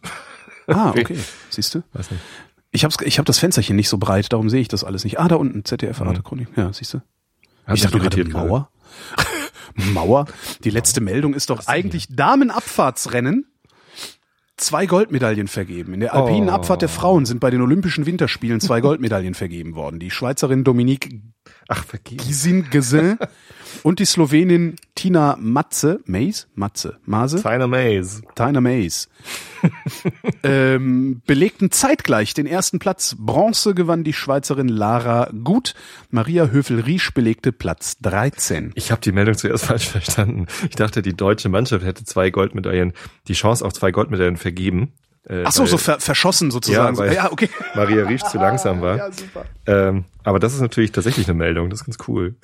Ah, *laughs* Okay. okay. Siehst du? Weiß nicht. Ich hab's, ich hab das Fensterchen nicht so breit, darum sehe ich das alles nicht. Ah, da unten, ZDF, Arte Chronik. Ja, siehst du? Ich dachte gerade. Mauer. Mauer? Die letzte Meldung ist doch eigentlich Damenabfahrtsrennen. Zwei Goldmedaillen vergeben. In der alpinen Oh. Abfahrt der Frauen sind bei den Olympischen Winterspielen zwei Goldmedaillen vergeben worden. Die Schweizerin Dominique Ach. Gisin Gesin *laughs* und die Slowenin Tina Matze, Mays? Matze, Mase? Feiner Maze. Tina Mays. *laughs* ähm, belegten zeitgleich den ersten Platz. Bronze gewann die Schweizerin Lara Gut. Maria Höfel-Riesch belegte Platz 13. Ich habe die Meldung zuerst *laughs* falsch verstanden. Ich dachte, die deutsche Mannschaft hätte zwei Goldmedaillen, die Chance auf zwei Goldmedaillen vergeben. Äh, Ach so, weil so ver verschossen sozusagen. Ja, weil- ja okay. Maria Riesch zu langsam war. *laughs* Ja, super. Ähm, aber das ist natürlich tatsächlich eine Meldung. Das ist ganz cool.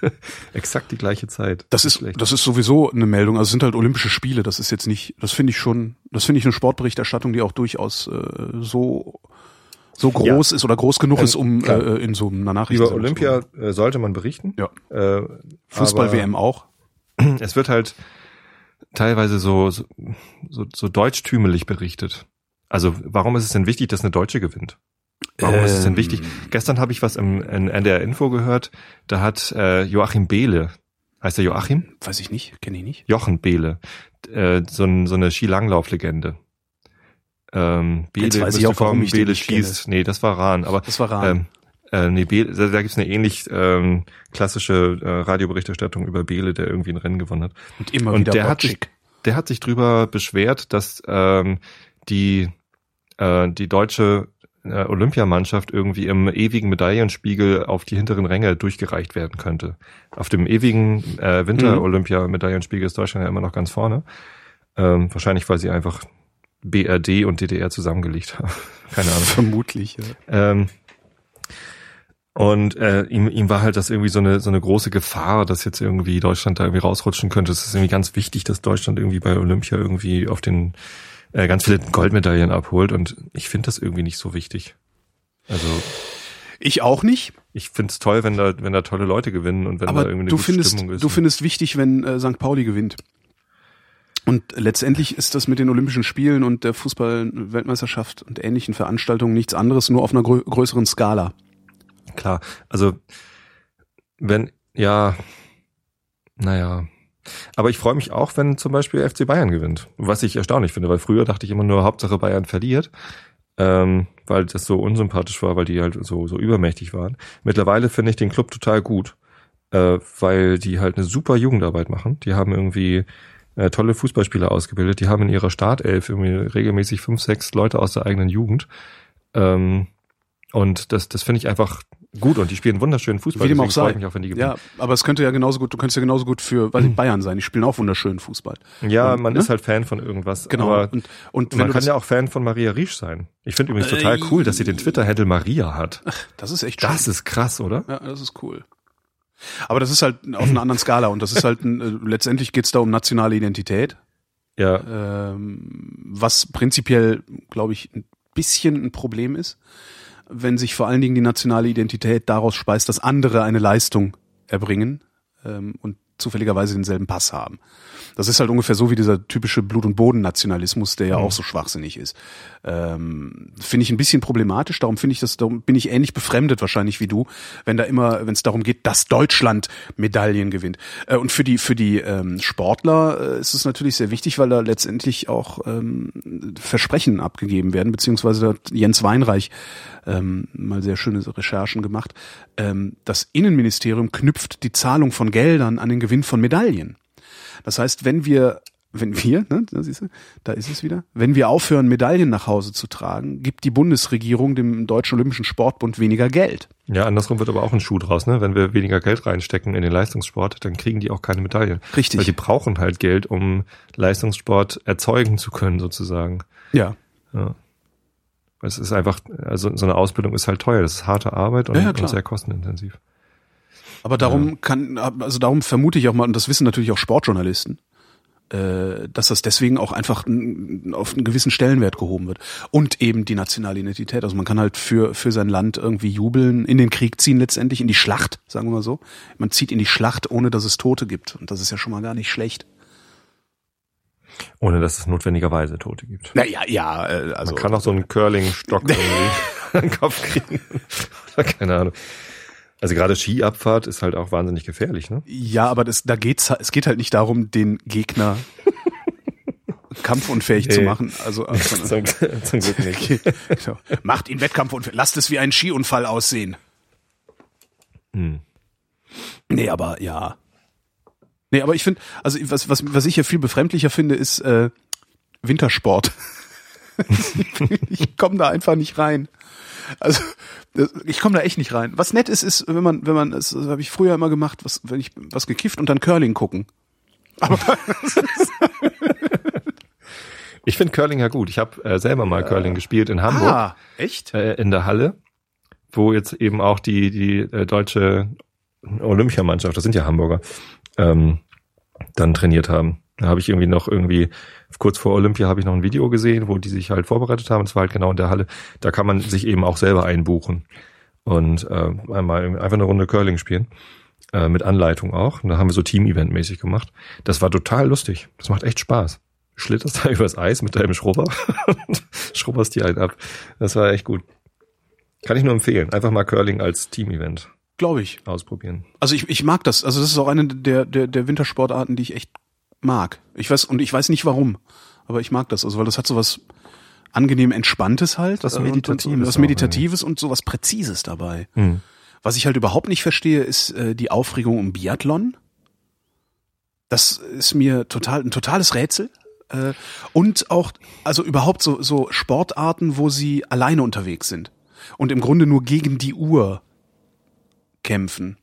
*laughs* Exakt die gleiche Zeit. Das ist, schlecht. das ist sowieso eine Meldung. Also es sind halt Olympische Spiele. Das ist jetzt nicht, das finde ich schon, das finde ich eine Sportberichterstattung, die auch durchaus äh, so so groß ist oder groß genug Ähm, ist, um klar. äh, in so einer Nachricht Über Olympia äh, sollte man berichten. Ja. Äh, Fußball-WM auch. *clears throat* Es wird halt teilweise so, so, so, so deutschtümelig berichtet. Also warum ist es denn wichtig, dass eine Deutsche gewinnt? Warum ist es denn Ähm. wichtig? Gestern habe ich was im, in NDR Info gehört. Da hat äh, Joachim Behle, heißt er Joachim? Weiß ich nicht, kenne ich nicht. Jochen Behle, äh, so, ein, so eine Skilanglauflegende. Ähm, Behle, Jetzt weiß ich auch, warum kommen, ich den Behle nicht kenne. schießt. Nee, das war Rahn, aber Das war Rahn. ähm, äh, nee, Behle, da, da gibt's eine ähnlich ähm, klassische äh, Radioberichterstattung über Behle, der irgendwie ein Rennen gewonnen hat. und immer und wieder der hat sich, der hat sich drüber beschwert, dass ähm, die äh, die deutsche Olympiamannschaft irgendwie im ewigen Medaillenspiegel auf die hinteren Ränge durchgereicht werden könnte. Auf dem ewigen äh, Winter-Olympia-Medaillenspiegel ist Deutschland ja immer noch ganz vorne. Ähm, wahrscheinlich, weil sie einfach BRD und DDR zusammengelegt haben. *laughs* Keine Ahnung. Vermutlich, ja. Ähm, und äh, ihm, ihm war halt das irgendwie so eine so eine große Gefahr, dass jetzt irgendwie Deutschland da irgendwie rausrutschen könnte. Es ist irgendwie ganz wichtig, dass Deutschland irgendwie bei Olympia irgendwie auf den äh, ganz viele Goldmedaillen abholt. Und ich finde das irgendwie nicht so wichtig. Also Ich auch nicht, ich finde es toll, wenn da wenn da tolle Leute gewinnen und wenn da aber irgendwie eine du gute findest, Stimmung ist. du findest wichtig, wenn äh, St. Pauli gewinnt. Und letztendlich ist das mit den Olympischen Spielen und der Fußball-Weltmeisterschaft und ähnlichen Veranstaltungen nichts anderes, nur auf einer grö größeren Skala. Klar, also wenn, ja, naja. Aber ich freue mich auch, wenn zum Beispiel FC Bayern gewinnt. Was ich erstaunlich finde, weil früher dachte ich immer nur, Hauptsache Bayern verliert, ähm, weil das so unsympathisch war, weil die halt so, so übermächtig waren. Mittlerweile finde ich den Club total gut, äh, weil die halt eine super Jugendarbeit machen. Die haben irgendwie äh, tolle Fußballspieler ausgebildet. Die haben in ihrer Startelf irgendwie regelmäßig fünf, sechs Leute aus der eigenen Jugend. Ähm, und das, das finde ich einfach gut und die spielen wunderschönen Fußball. Wie dem auch sei. auch, wenn die gewinnen. Ja, aber es könnte ja genauso gut, du könntest ja genauso gut für, weil die Bayern sein, die spielen auch wunderschönen Fußball. Ja, Und, man ne? ist halt Fan von irgendwas. Genau. Aber und und man kann ja auch Fan von Maria Riesch sein. Ich finde übrigens total Äh, cool, dass sie den Twitter-Handle Maria hat. das ist echt schön. Das ist krass, oder? Ja, das ist cool. Aber das ist halt auf einer anderen Skala und das ist halt ein, äh, letztendlich geht's da um nationale Identität, Ja, ähm, was prinzipiell, glaube ich, ein bisschen ein Problem ist, wenn sich vor allen Dingen die nationale Identität daraus speist, dass andere eine Leistung erbringen ähm, und zufälligerweise denselben Pass haben. Das ist halt ungefähr so wie dieser typische Blut- und Boden-Nationalismus, der ja Mhm. auch so schwachsinnig ist. Ähm, finde ich ein bisschen problematisch, darum finde ich das, darum bin ich ähnlich befremdet wahrscheinlich wie du, wenn da immer, wenn es darum geht, dass Deutschland Medaillen gewinnt. Äh, und für die, für die ähm, Sportler äh, ist es natürlich sehr wichtig, weil da letztendlich auch ähm, Versprechen abgegeben werden, beziehungsweise da hat Jens Weinreich ähm, mal sehr schöne Recherchen gemacht. Ähm, das Innenministerium knüpft die Zahlung von Geldern an den Gewinn von Medaillen. Das heißt, wenn wir, wenn wir, ne, da siehst du, da ist es wieder, wenn wir aufhören, Medaillen nach Hause zu tragen, gibt die Bundesregierung dem Deutschen Olympischen Sportbund weniger Geld. ja, andersrum wird aber auch ein Schuh draus, ne? Wenn wir weniger Geld reinstecken in den Leistungssport, dann kriegen die auch keine Medaille. Richtig. Weil die brauchen halt Geld, um Leistungssport erzeugen zu können, sozusagen. Ja. Ja. Es ist einfach, also so eine Ausbildung ist halt teuer. Das ist harte Arbeit und, Ja, ja, und sehr kostenintensiv. Aber darum kann, also darum vermute ich auch mal, und das wissen natürlich auch Sportjournalisten, äh, dass das deswegen auch einfach auf einen gewissen Stellenwert gehoben wird. Und eben die nationale Identität. Also man kann halt für, für sein Land irgendwie jubeln, in den Krieg ziehen letztendlich, in die Schlacht, sagen wir mal so. Man zieht in die Schlacht, ohne dass es Tote gibt. Und das ist ja schon mal gar nicht schlecht. Ohne dass es notwendigerweise Tote gibt. Naja, ja, äh, also. Man kann auch so einen Curling-Stock *laughs* irgendwie an den Kopf kriegen. *laughs* Keine Ahnung. Also gerade Skiabfahrt ist halt auch wahnsinnig gefährlich, ne? Ja, aber das, da geht's, es geht halt nicht darum, den Gegner *laughs* kampfunfähig zu Nee. machen. Also, also Zum, *laughs* zum Glück nicht. genau. macht ihn wettkampfunfähig, lasst es wie ein Skiunfall aussehen. Hm. Nee, aber ja. Nee, aber ich finde, also was, was, was ich hier viel befremdlicher finde, ist äh, Wintersport. *laughs* ich komme da einfach nicht rein. Also ich komme da echt nicht rein. Was nett ist, ist, wenn man, wenn man, das, habe ich früher immer gemacht, was, wenn ich was gekifft und dann Curling gucken. Aber *laughs* Ich finde Curling ja gut. Ich habe äh, selber mal Curling gespielt in Hamburg, ah, echt? äh, in der Halle, wo jetzt eben auch die, die äh, deutsche Olympiamannschaft, das sind ja Hamburger, ähm, dann trainiert haben. Da habe ich irgendwie noch irgendwie, kurz vor Olympia habe ich noch ein Video gesehen, wo die sich halt vorbereitet haben. Das war halt genau in der Halle. Da kann man sich eben auch selber einbuchen und äh, einmal einfach eine Runde Curling spielen. Äh, mit Anleitung auch. Und da haben wir so Team-Event-mäßig gemacht. Das war total lustig. Das macht echt Spaß. Schlitterst *laughs* da übers Eis mit deinem Schrubber und schrubberst die halt ab. Das war echt gut. Kann ich nur empfehlen. Einfach mal Curling als Team-Event Glaube ich. ausprobieren. Also ich, ich mag das. Also das ist auch eine der, der, der Wintersportarten, die ich echt mag. Ich weiß, und ich weiß nicht warum, aber ich mag das. Also weil das hat so was angenehm Entspanntes halt. Was äh, und- und- Meditatives Und, was Meditatives und so was Präzises dabei. Hm. Was ich halt überhaupt nicht verstehe, ist äh, die Aufregung um Biathlon. Das ist mir total ein totales Rätsel. Äh, und auch, also überhaupt so, so Sportarten, wo sie alleine unterwegs sind. Und im Grunde nur gegen die Uhr kämpfen.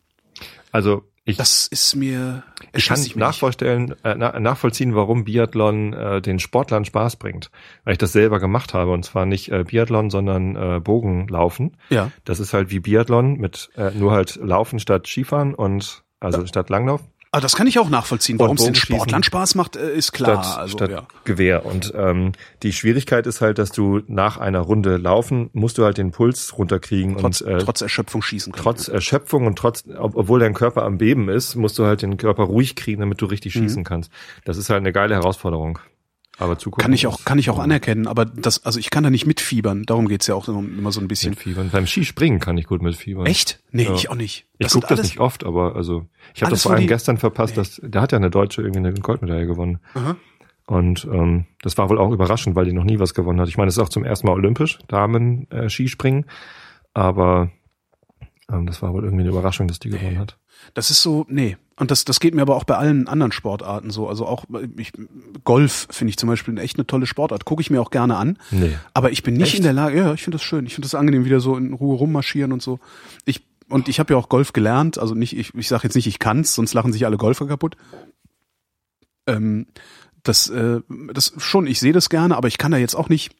Also ich, Das ist mir. ich kann nicht. nachvollstellen, äh, na, nachvollziehen, warum Biathlon äh, den Sportlern Spaß bringt. Weil ich das selber gemacht habe. Und zwar nicht äh, Biathlon, sondern äh, Bogenlaufen. Ja. Das ist halt wie Biathlon mit äh, nur halt Laufen statt Skifahren und also statt Langlauf. Aber das kann ich auch nachvollziehen. Warum es den. Sportlern Spaß macht, äh, ist klar. statt, also, statt ja. Gewehr. Und ähm, die Schwierigkeit ist halt, dass du nach einer Runde laufen, musst du halt den Puls runterkriegen Trotz, und äh, trotz Erschöpfung schießen können. trotz Erschöpfung und trotz, ob, obwohl dein Körper am Beben ist, musst du halt den Körper ruhig kriegen, damit du richtig schießen kannst. Das ist halt eine geile Herausforderung. Aber zugucken Kann ich auch, kann ich auch anerkennen, aber das, also ich kann da nicht mitfiebern. Darum geht's ja auch immer, so ein bisschen. mitfiebern. Beim Skispringen kann ich gut mitfiebern. Echt? Nee, Ja. ich auch nicht. Ich sind gucke das nicht oft, aber also ich habe das vor allem die- gestern verpasst, dass der hat ja eine Deutsche irgendwie eine Goldmedaille gewonnen. Aha. Und ähm, das war wohl auch überraschend, weil die noch nie was gewonnen hat. Ich meine, es ist auch zum ersten Mal olympisch, Damen äh, Skispringen, aber ähm, das war wohl irgendwie eine Überraschung, dass die gewonnen hat. Das ist so, nee. Und das, das geht mir aber auch bei allen anderen Sportarten so. Also auch ich, Golf finde ich zum Beispiel echt eine tolle Sportart. Gucke ich mir auch gerne an. Nee. Aber ich bin nicht Echt? in der Lage, ja, ich finde das schön. Ich finde das angenehm, wieder so in Ruhe rummarschieren und so. Ich, und ich habe ja auch Golf gelernt. Also nicht, ich, ich sage jetzt nicht, ich kann's, sonst lachen sich alle Golfer kaputt. Ähm, das, äh, das schon, ich sehe das gerne, aber ich kann da jetzt auch nicht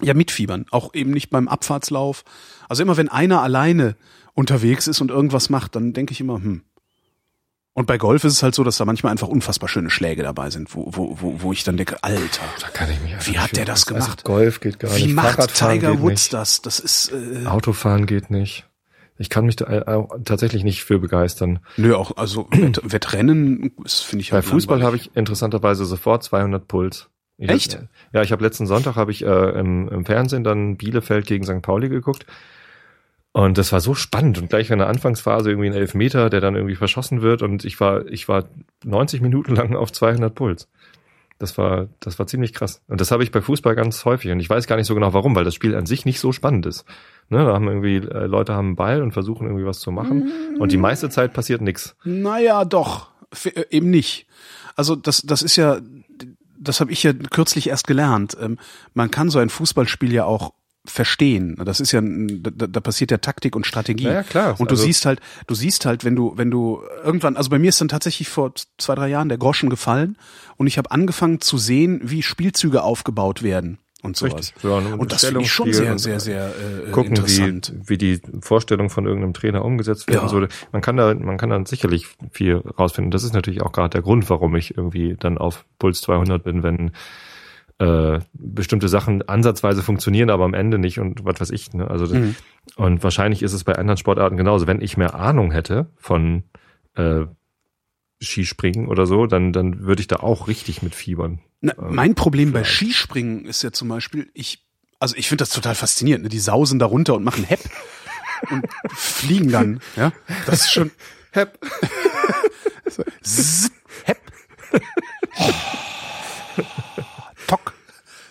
ja mitfiebern. Auch eben nicht beim Abfahrtslauf. Also immer wenn einer alleine unterwegs ist und irgendwas macht, dann denke ich immer, hm. Und bei Golf ist es halt so, dass da manchmal einfach unfassbar schöne Schläge dabei sind, wo, wo, wo, wo ich dann denke, Alter, Da kann ich mich Wie hat der das also gemacht? Golf geht gar wie nicht. macht Fahrradfahren Tiger geht Woods nicht. das? Das ist, äh, Autofahren geht nicht. Ich kann mich da äh, tatsächlich nicht für begeistern. nö, auch, also *clears throat* Wett, Wettrennen, das finde ich Bei halt Fußball habe ich interessanterweise sofort 200 Puls. Ich Echt? ja, ich habe letzten Sonntag habe ich äh, im, im Fernsehen dann Bielefeld gegen St. Pauli geguckt. Und das war so spannend und gleich in der Anfangsphase irgendwie ein Elfmeter, der dann irgendwie verschossen wird und ich war ich war 90 Minuten lang auf 200 Puls. Das war das war ziemlich krass. Und das habe ich bei Fußball ganz häufig und ich weiß gar nicht so genau warum, weil das Spiel an sich nicht so spannend ist. Ne, da haben irgendwie äh, Leute haben einen Ball und versuchen irgendwie was zu machen und die meiste Zeit passiert nichts. Naja, doch, F äh, eben nicht. Also das, das ist ja, das habe ich ja kürzlich erst gelernt. Ähm, man kann so ein Fußballspiel ja auch verstehen. Das ist ja, da, da passiert ja Taktik und Strategie. Ja, ja, klar. Und du Also- siehst halt, du siehst halt, wenn du, wenn du irgendwann, also bei mir ist dann tatsächlich vor zwei, drei Jahren der Groschen gefallen und ich habe angefangen zu sehen, wie Spielzüge aufgebaut werden und sowas. Richtig. So, und und das finde ich schon sehr, sehr, sehr äh, gucken, interessant. wie, wie die Vorstellung von irgendeinem Trainer umgesetzt werden Ja. soll. Man kann da, man kann dann sicherlich viel rausfinden. Das ist natürlich auch gerade der Grund, warum ich irgendwie dann auf Puls 200 bin, wenn äh, bestimmte Sachen ansatzweise funktionieren, aber am Ende nicht und was weiß ich. Ne? Also Mhm. und wahrscheinlich ist es bei anderen Sportarten genauso. Wenn ich mehr Ahnung hätte von äh, Skispringen oder so, dann dann würde ich da auch richtig mit fiebern. Na, mein Problem bei vielleicht. Skispringen ist ja zum Beispiel, ich, also ich finde das total faszinierend. Ne? Die sausen da runter und machen Hepp *laughs* und fliegen dann. Ja, das ist schon Hepp. *laughs* Hepp. *laughs*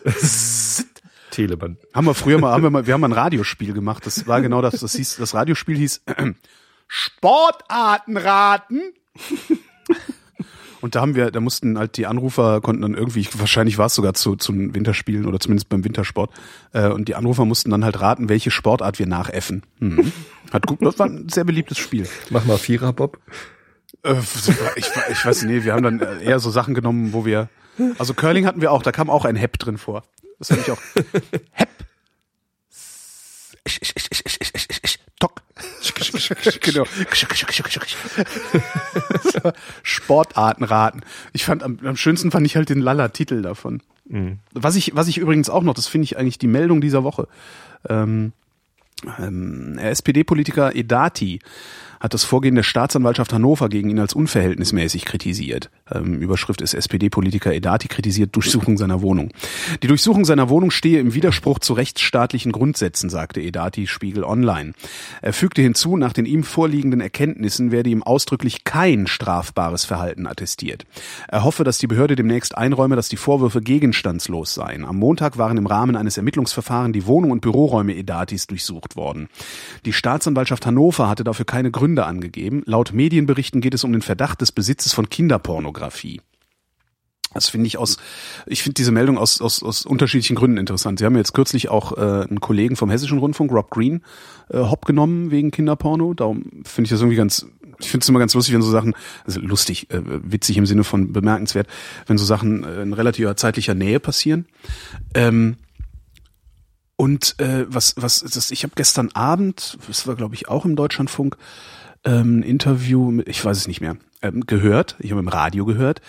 *laughs* Teleband. Haben wir früher mal, haben wir mal, wir haben mal ein Radiospiel gemacht. Das war genau das. Das hieß, das Radiospiel hieß *clears throat* Sportartenraten. Und da haben wir, da mussten halt die Anrufer konnten dann irgendwie, wahrscheinlich war es sogar zu, zum Winterspielen oder zumindest beim Wintersport. Äh, und die Anrufer mussten dann halt raten, welche Sportart wir nachäffen. Mhm. Hat gut, das war ein sehr beliebtes Spiel. Mach mal Vierer, Bob. Äh, ich, ich weiß nicht, nee, wir haben dann eher so Sachen genommen, wo wir, also Curling hatten wir auch, da kam auch ein Hepp drin vor. Das fand ich auch. *laughs* Hepp. Tock. genau. Sportartenraten. Ich fand am, am schönsten fand ich halt den Lalla-Titel davon. Was ich, was ich übrigens auch noch, das finde ich eigentlich die Meldung dieser Woche. Ähm, ähm, SPD-Politiker Edati hat das Vorgehen der Staatsanwaltschaft Hannover gegen ihn als unverhältnismäßig kritisiert. Ähm, Überschrift ist SPD-Politiker Edati kritisiert Durchsuchung seiner Wohnung. Die Durchsuchung seiner Wohnung stehe im Widerspruch zu rechtsstaatlichen Grundsätzen, sagte Edati Spiegel Online. Er fügte hinzu, nach den ihm vorliegenden Erkenntnissen werde ihm ausdrücklich kein strafbares Verhalten attestiert. Er hoffe, dass die Behörde demnächst einräume, dass die Vorwürfe gegenstandslos seien. Am Montag waren im Rahmen eines Ermittlungsverfahrens die Wohnung und Büroräume Edatis durchsucht worden. Die Staatsanwaltschaft Hannover hatte dafür keine Gründe angegeben. Laut Medienberichten geht es um den Verdacht des Besitzes von Kinderpornografie. Das finde ich aus, ich finde diese Meldung aus, aus, aus unterschiedlichen Gründen interessant. Sie haben jetzt kürzlich auch äh, einen Kollegen vom Hessischen Rundfunk, Rob Green, äh, hopp genommen wegen Kinderporno. Darum finde ich das irgendwie ganz, ich finde es immer ganz lustig, wenn so Sachen, also lustig, äh, witzig im Sinne von bemerkenswert, wenn so Sachen äh, in relativer zeitlicher Nähe passieren. Ähm, und äh, was, was, das, ich habe gestern Abend, das war glaube ich auch im Deutschlandfunk, ähm, Interview, mit, ich weiß es nicht mehr, ähm, gehört, ich habe im Radio gehört,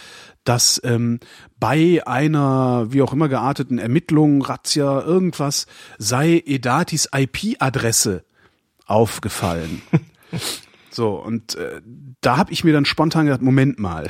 dass ähm, bei einer wie auch immer gearteten Ermittlung, Razzia, irgendwas, sei Edatis IP-Adresse aufgefallen. *laughs* so, und äh, da habe ich mir dann spontan gedacht, Moment mal.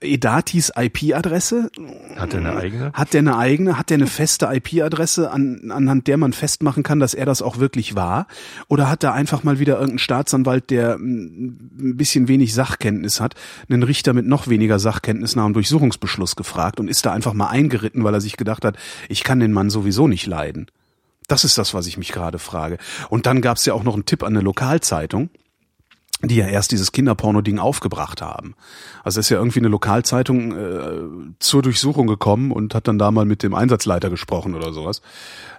Edatis IP-Adresse? Hat er eine eigene? Hat der eine eigene? Hat der eine feste IP-Adresse, an, anhand der man festmachen kann, dass er das auch wirklich war? Oder hat da einfach mal wieder irgendein Staatsanwalt, der mm, ein bisschen wenig Sachkenntnis hat, einen Richter mit noch weniger Sachkenntnis nach einem Durchsuchungsbeschluss gefragt und ist da einfach mal eingeritten, weil er sich gedacht hat, ich kann den Mann sowieso nicht leiden? Das ist das, was ich mich gerade frage. Und dann gab es ja auch noch einen Tipp an eine Lokalzeitung die ja erst dieses Kinderporno-Ding aufgebracht haben. Also ist ja irgendwie eine Lokalzeitung äh, zur Durchsuchung gekommen und hat dann da mal mit dem Einsatzleiter gesprochen oder sowas.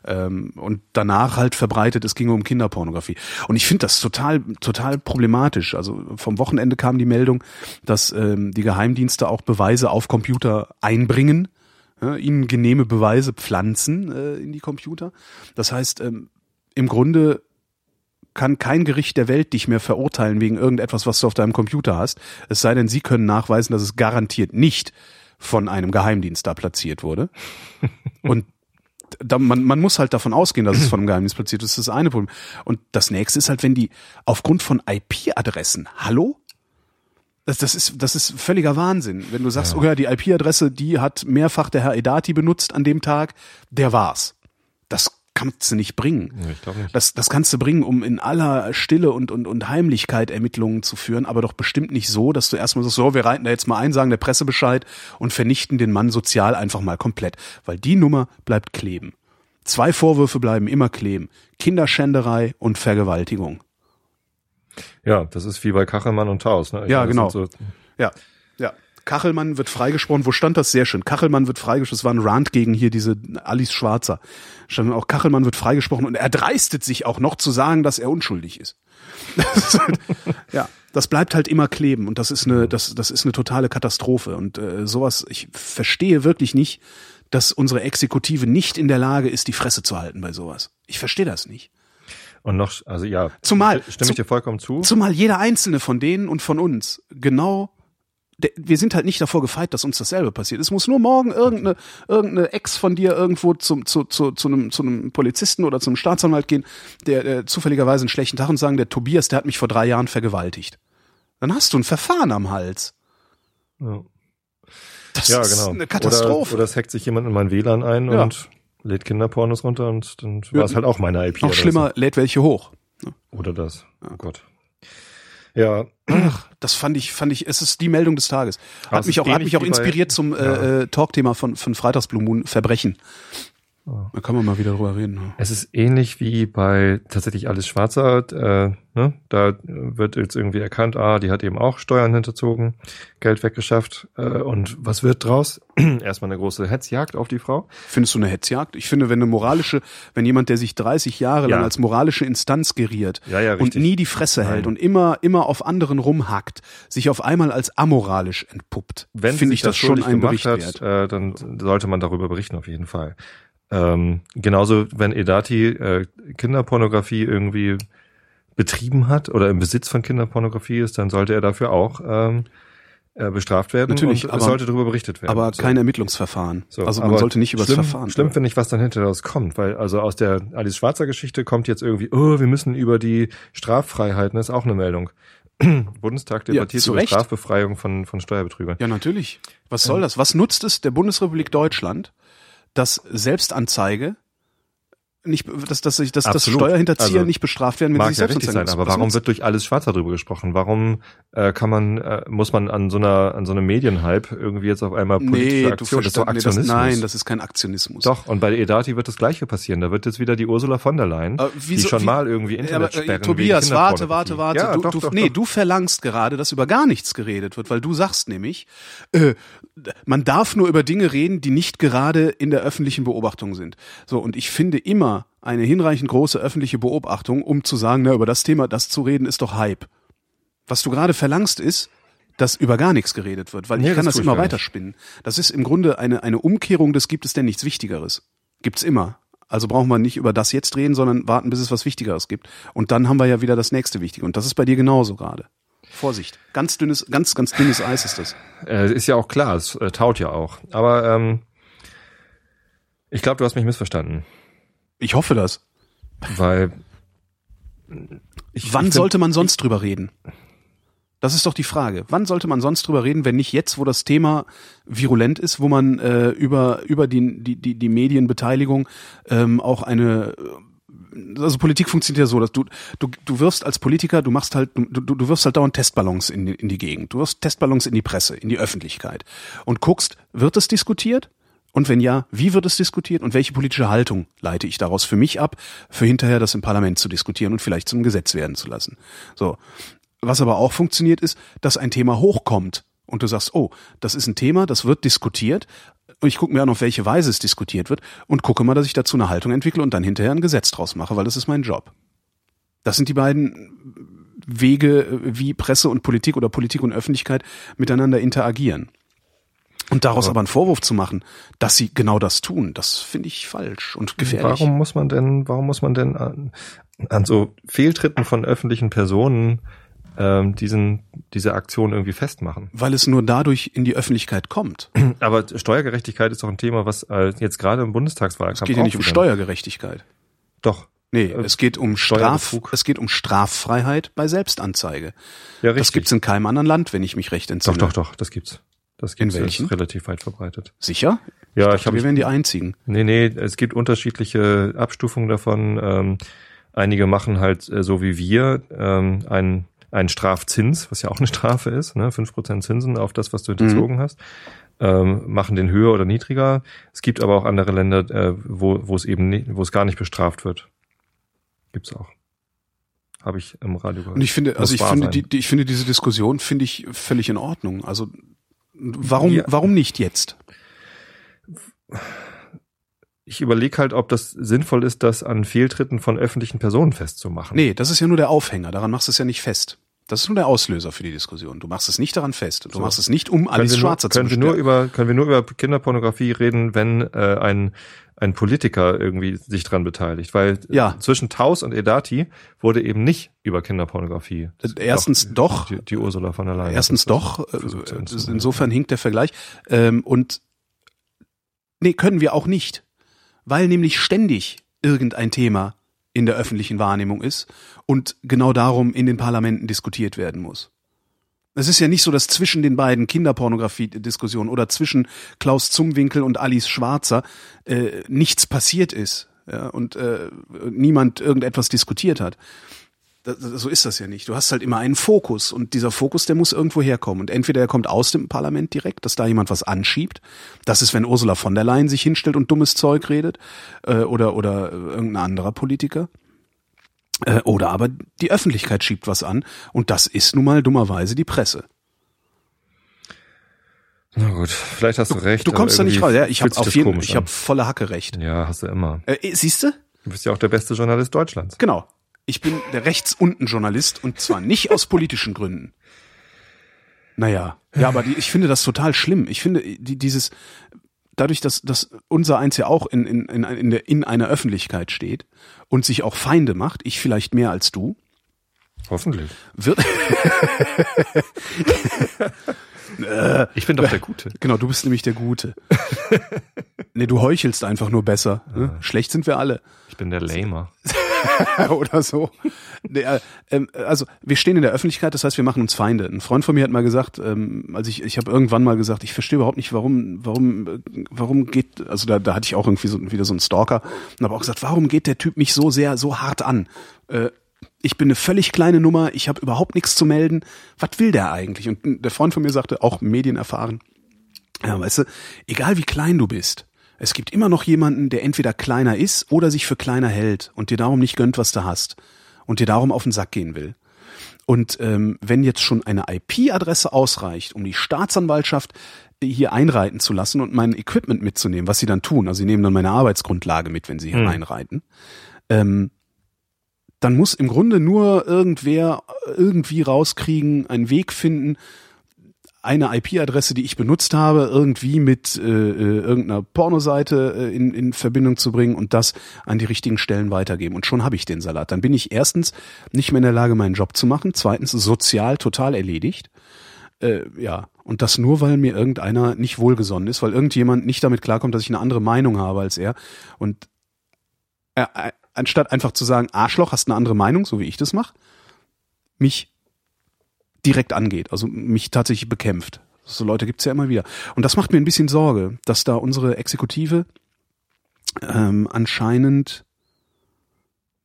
Ähm, und danach halt verbreitet, es ging um Kinderpornografie. Und ich finde das total, total problematisch. Also vom Wochenende kam die Meldung, dass ähm, die Geheimdienste auch Beweise auf Computer einbringen, ja, ihnen genehme Beweise pflanzen äh, in die Computer. Das heißt, ähm, im Grunde kann kein Gericht der Welt dich mehr verurteilen wegen irgendetwas, was du auf deinem Computer hast. Es sei denn, sie können nachweisen, dass es garantiert nicht von einem Geheimdienst da platziert wurde. *laughs* Und da, man, man muss halt davon ausgehen, dass es von einem Geheimdienst platziert ist. Das ist das eine Problem. Und das nächste ist halt, wenn die aufgrund von IP-Adressen, hallo? Das, das, ist, das ist völliger Wahnsinn. Wenn du sagst, ja. oh ja, die IP-Adresse, die hat mehrfach der Herr Edati benutzt an dem Tag, der war's. Das kannst du nicht bringen. Ich nicht. Das, das kannst du bringen, um in aller Stille und, und, und Heimlichkeit Ermittlungen zu führen, aber doch bestimmt nicht so, dass du erstmal sagst, so, wir reiten da jetzt mal ein, sagen der Presse Bescheid und vernichten den Mann sozial einfach mal komplett. Weil die Nummer bleibt kleben. Zwei Vorwürfe bleiben immer kleben. Kinderschänderei und Vergewaltigung. Ja, das ist wie bei Kachelmann und Taus. Ne? Ich ja, genau. So ja, ja. Kachelmann wird freigesprochen. Wo stand das? Sehr schön. Kachelmann wird freigesprochen. Das war ein Rant gegen hier diese Alice Schwarzer. Stand auch Kachelmann wird freigesprochen und er dreistet sich auch noch zu sagen, dass er unschuldig ist. *laughs* Das ist halt, ja, das bleibt halt immer kleben und das ist eine, das, das ist eine totale Katastrophe und äh, sowas. Ich verstehe wirklich nicht, dass unsere Exekutive nicht in der Lage ist, die Fresse zu halten bei sowas. Ich verstehe das nicht. Und noch, also ja, zumal stimme ich dir vollkommen zu. Zumal jeder einzelne von denen und von uns genau wir sind halt nicht davor gefeit, dass uns dasselbe passiert. Es muss nur morgen irgendeine, irgendeine Ex von dir irgendwo zum, zu, zu, zu, einem, zu einem Polizisten oder zum Staatsanwalt gehen, der, der zufälligerweise einen schlechten Tag und sagen, der Tobias, der hat mich vor drei Jahren vergewaltigt. Dann hast du ein Verfahren am Hals. Ja, das ja ist genau. eine Katastrophe. Oder, oder es hackt sich jemand in mein WLAN ein Ja. und lädt Kinderpornos runter und dann Ja, war es halt auch meine IP. Noch schlimmer, lädt welche hoch. Oder das. Oh Gott. Ja, Das fand ich, fand ich, es ist die Meldung des Tages. Hat es mich auch, hat mich auch wie bei- inspiriert zum Ja. äh, äh, Talkthema von, von Freitagsblue Moon, Verbrechen. Ja. Da kann man mal wieder drüber reden. ne? Es ist ähnlich wie bei tatsächlich alles Schwarzer. Äh, ne? Da wird jetzt irgendwie erkannt, ah, die hat eben auch Steuern hinterzogen, Geld weggeschafft. Äh, und was wird draus? *clears throat* Erstmal eine große Hetzjagd auf die Frau. Findest du eine Hetzjagd? Ich finde, wenn eine moralische, wenn jemand, der sich 30 Jahre lang Ja. als moralische Instanz geriert Ja, ja, und nie die Fresse hält und immer, immer auf anderen rumhackt, sich auf einmal als amoralisch entpuppt, finde sich ich das schon schuldig ein Bericht hat, wert. äh, dann sollte man darüber berichten auf jeden Fall. Ähm, genauso, wenn Edati äh, Kinderpornografie irgendwie betrieben hat oder im Besitz von Kinderpornografie ist, dann sollte er dafür auch ähm, äh, bestraft werden. Natürlich, und aber- sollte darüber berichtet werden. Aber So. kein Ermittlungsverfahren. So, also man sollte nicht über das Verfahren. Schlimm finde ich, was dann hinter daraus kommt, weil also aus der Alice Schwarzer Geschichte kommt jetzt irgendwie, oh, wir müssen über die Straffreiheiten, das ist auch eine Meldung. *clears throat* Bundestag debattiert zu über Recht. Strafbefreiung von, von Steuerbetrügern. Ja, natürlich. Was soll das? Was nutzt es der Bundesrepublik Deutschland, dass Selbstanzeige nicht, dass, dass, dass, dass Absolut. Steuerhinterzieher Also, nicht bestraft werden, wenn Mag sie sich ja selbst richtig sein, aber warum wird durch alles Schwarzer drüber gesprochen? Warum äh, kann man, äh, muss man an so einer, an so einem Medienhype irgendwie jetzt auf einmal politische nee, Aktion, das ist doch verstehst, nee, das, Aktionismus. nein, das ist kein Aktionismus. doch, und bei der Edati wird das Gleiche passieren. Da wird jetzt wieder die Ursula von der Leyen, Äh, die wieso- schon wie- mal irgendwie Internet aber, äh, Tobias, warte, warte, warte. Ja, du, doch, du, doch, nee, doch. du verlangst gerade, dass über gar nichts geredet wird, weil du sagst nämlich, äh, man darf nur über Dinge reden, die nicht gerade in der öffentlichen Beobachtung sind. So, und ich finde immer eine hinreichend große öffentliche Beobachtung, um zu sagen, na, über das Thema, das zu reden, ist doch Hype. Was du gerade verlangst ist, dass über gar nichts geredet wird, weil Nee, ich kann das das immer weiterspinnen. Das ist im Grunde eine, eine Umkehrung des gibt es denn nichts Wichtigeres. Gibt's immer. Also brauchen wir nicht über das jetzt reden, sondern warten, bis es was Wichtigeres gibt. Und dann haben wir ja wieder das nächste Wichtige. Und das ist bei dir genauso gerade. Vorsicht. Ganz dünnes, ganz, ganz dünnes Eis ist das. Äh, ist ja auch klar, es äh, taut ja auch. Aber ähm, ich glaube, du hast mich missverstanden, Ich hoffe das. weil ich, Wann ich sollte man sonst drüber reden? Das ist doch die Frage. Wann sollte man sonst drüber reden, wenn nicht jetzt, wo das Thema virulent ist, wo man äh, über über die die die, die Medienbeteiligung ähm, auch eine äh, also Politik funktioniert ja so, dass du du du wirfst als Politiker, du machst halt du du, du wirfst halt dauernd Testballons in die, in die Gegend. Du wirfst Testballons in die Presse, in die Öffentlichkeit und guckst, wird es diskutiert? Und wenn ja, wie wird es diskutiert und welche politische Haltung leite ich daraus für mich ab, für hinterher das im Parlament zu diskutieren und vielleicht zum Gesetz werden zu lassen? So. was aber auch funktioniert ist, dass ein Thema hochkommt und du sagst, oh, das ist ein Thema, das wird diskutiert und ich gucke mir an, auf welche Weise es diskutiert wird und gucke mal, dass ich dazu eine Haltung entwickle und dann hinterher ein Gesetz draus mache, weil das ist mein Job. Das sind die beiden Wege, wie Presse und Politik oder Politik und Öffentlichkeit miteinander interagieren. Und daraus aber, aber einen Vorwurf zu machen, dass sie genau das tun, das finde ich falsch und gefährlich. Warum muss man denn, warum muss man denn an, an so Fehltritten von öffentlichen Personen ähm, diesen, diese Aktion irgendwie festmachen. Weil es nur dadurch in die Öffentlichkeit kommt. *clears throat* Aber Steuergerechtigkeit ist doch ein Thema, was äh, jetzt gerade im Bundestagswahlkampf. Es geht ja nicht um Steuergerechtigkeit. Doch. Nee, äh, es geht um Straf, es geht um Straffreiheit bei Selbstanzeige. Ja, richtig. Das gibt's in keinem anderen Land, wenn ich mich recht entsinne. Doch, doch, doch, das gibt's. Das welchen? ist relativ weit verbreitet. Sicher? Ja, ich, ich habe. Wir wären die einzigen. Nee, nee, es gibt unterschiedliche Abstufungen davon. Ähm, einige machen halt äh, so wie wir ähm, einen einen Strafzins, was ja auch eine Strafe ist, ne, fünf Prozent Zinsen auf das, was du hinterzogen mhm. hast, ähm, machen den höher oder niedriger. Es gibt aber auch andere Länder, äh, wo, wo es eben nicht, wo es gar nicht bestraft wird. Gibt's auch. Habe ich im Radio gehört. Und ich finde, also ich finde, die, die, ich finde diese Diskussion finde ich völlig in Ordnung. Also warum, ja. warum nicht jetzt? ich überlege halt, ob das sinnvoll ist, das an Fehltritten von öffentlichen Personen festzumachen. Nee, das ist ja nur der Aufhänger. Daran machst du es ja nicht fest. Das ist nur der Auslöser für die Diskussion. Du machst es nicht daran fest. Du so. machst es nicht, um Alice Schwarzer zu können wir nur über Können wir nur über Kinderpornografie reden, wenn äh, ein ein Politiker irgendwie sich dran beteiligt, weil ja. zwischen Taus und Edati wurde eben nicht über Kinderpornografie. Erstens doch, die, die Ursula von der Leyen. Erstens doch, äh, insofern hinkt der Vergleich. Ähm, und nee, können wir auch nicht weil nämlich ständig irgendein Thema in der öffentlichen Wahrnehmung ist und genau darum in den Parlamenten diskutiert werden muss. Es ist ja nicht so, dass zwischen den beiden Kinderpornografie-Diskussionen oder zwischen Klaus Zumwinkel und Alice Schwarzer äh, nichts passiert ist ja, und äh, niemand irgendetwas diskutiert hat so ist das ja nicht. Du hast halt immer einen Fokus und dieser Fokus, der muss irgendwo herkommen. Und entweder er kommt aus dem Parlament direkt, dass da jemand was anschiebt. Das ist, wenn Ursula von der Leyen sich hinstellt und dummes Zeug redet äh, oder oder irgendein anderer Politiker. Äh, oder aber die Öffentlichkeit schiebt was an und das ist nun mal dummerweise die Presse. Na gut, vielleicht hast du, du recht. Du kommst da nicht raus. Ja, ich habe auf jeden, ich habe volle Hacke recht. Ja, hast du immer. Äh, siehst du? Du bist ja auch der beste Journalist Deutschlands. Genau. Ich bin der rechts unten Journalist und zwar nicht aus politischen Gründen. Naja, ja, aber die, ich finde das total schlimm. Ich finde die, dieses, dadurch, dass, dass unser Eins ja auch in, in, in, in, der, in einer Öffentlichkeit steht und sich auch Feinde macht, ich vielleicht mehr als du. Hoffentlich. Wird *laughs* ich bin doch der Gute. *laughs* Genau, du bist nämlich der Gute. *laughs* nee, du heuchelst einfach nur besser. Ne? Schlecht sind wir alle. Ich bin der Lamer. *laughs* oder so. Äh, ähm, also wir stehen in der Öffentlichkeit, das heißt, wir machen uns Feinde. Ein Freund von mir hat mal gesagt, ähm, also ich, ich habe irgendwann mal gesagt, ich verstehe überhaupt nicht, warum, warum, warum geht, also da, da hatte ich auch irgendwie so wieder so einen Stalker und habe auch gesagt, warum geht der Typ mich so sehr, so hart an? Äh, ich bin eine völlig kleine Nummer, ich habe überhaupt nichts zu melden. Was will der eigentlich? Und der Freund von mir sagte, auch Medien erfahren, ja, weißt du, egal wie klein du bist, es gibt immer noch jemanden, der entweder kleiner ist oder sich für kleiner hält und dir darum nicht gönnt, was du hast und dir darum auf den Sack gehen will. Und ähm, wenn jetzt schon eine IP-Adresse ausreicht, um die Staatsanwaltschaft hier einreiten zu lassen und mein Equipment mitzunehmen, was sie dann tun, also sie nehmen dann meine Arbeitsgrundlage mit, wenn sie hier hm. einreiten, ähm, dann muss im Grunde nur irgendwer irgendwie rauskriegen, einen Weg finden, eine IP-Adresse, die ich benutzt habe, irgendwie mit äh, äh, irgendeiner Pornoseite äh, in, in Verbindung zu bringen und das an die richtigen Stellen weitergeben. Und schon habe ich den Salat. Dann bin ich erstens nicht mehr in der Lage, meinen Job zu machen. Zweitens sozial total erledigt. Äh, ja, und das nur, weil mir irgendeiner nicht wohlgesonnen ist, weil irgendjemand nicht damit klarkommt, dass ich eine andere Meinung habe als er. Und äh, äh anstatt einfach zu sagen, Arschloch, hast eine andere Meinung, so wie ich das mache, mich direkt angeht, also mich tatsächlich bekämpft. So Leute gibt's ja immer wieder. Und das macht mir ein bisschen Sorge, dass da unsere Exekutive ähm, anscheinend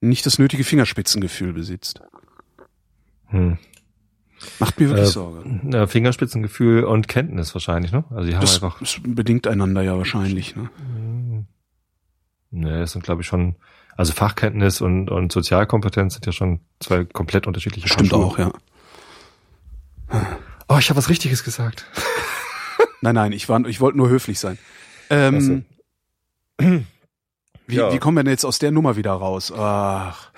nicht das nötige Fingerspitzengefühl besitzt. Hm. Macht mir wirklich äh, Sorge. Fingerspitzengefühl und Kenntnis wahrscheinlich, ne? Also die haben das, einfach. Das bedingt einander ja wahrscheinlich, ne? Ne, das sind glaube ich schon, also Fachkenntnis und, und Sozialkompetenz sind ja schon zwei komplett unterschiedliche Stimmt auch, ja. ich habe was Richtiges gesagt. *laughs* Nein, nein, ich, war, ich wollte nur höflich sein. Ähm, *clears throat* wie, Ja. wie kommen wir denn jetzt aus der Nummer wieder raus? Ach.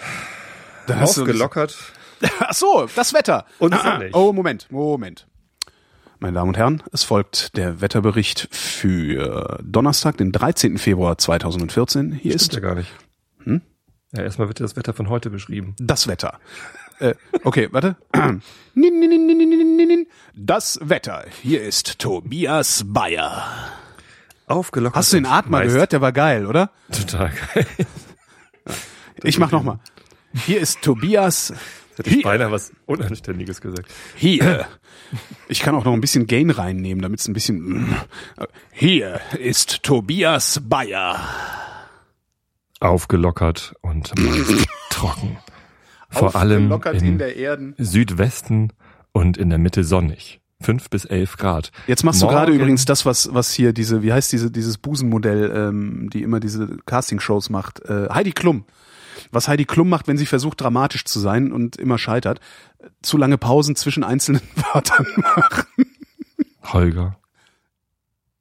Da hast du- Aufgelockert. *laughs* Ach so, das Wetter. Und ah, sonnig. Oh, Moment, Moment. Meine Damen und Herren, es folgt der Wetterbericht für Donnerstag, den 13. Februar 2014. Hier Stimmt ja ist gar nicht. Ja, erstmal wird das Wetter von heute beschrieben. das Wetter. Äh, okay, warte. *clears throat* Das Wetter. Hier ist Tobias Bayer. Aufgelockert. Hast du den Atmer gehört? Der war geil, oder? Total geil. *laughs* Ich mach noch mal. Hier ist Tobias. Hätte ich Hier, beinahe was Unanständiges gesagt. hier. Ich kann auch noch ein bisschen Gain reinnehmen, damit es ein bisschen. Hier ist Tobias Bayer. Aufgelockert und meist *laughs* trocken. Vor allem in der Erden. Südwesten und in der Mitte sonnig. Fünf bis elf Grad. Jetzt machst du Morgen- gerade übrigens das, was was hier diese, wie heißt diese dieses Busenmodell, ähm, die immer diese Castingshows macht. Äh, Heidi Klum. Was Heidi Klum macht, wenn sie versucht dramatisch zu sein und immer scheitert, zu lange Pausen zwischen einzelnen *laughs* Wörtern machen. Holger,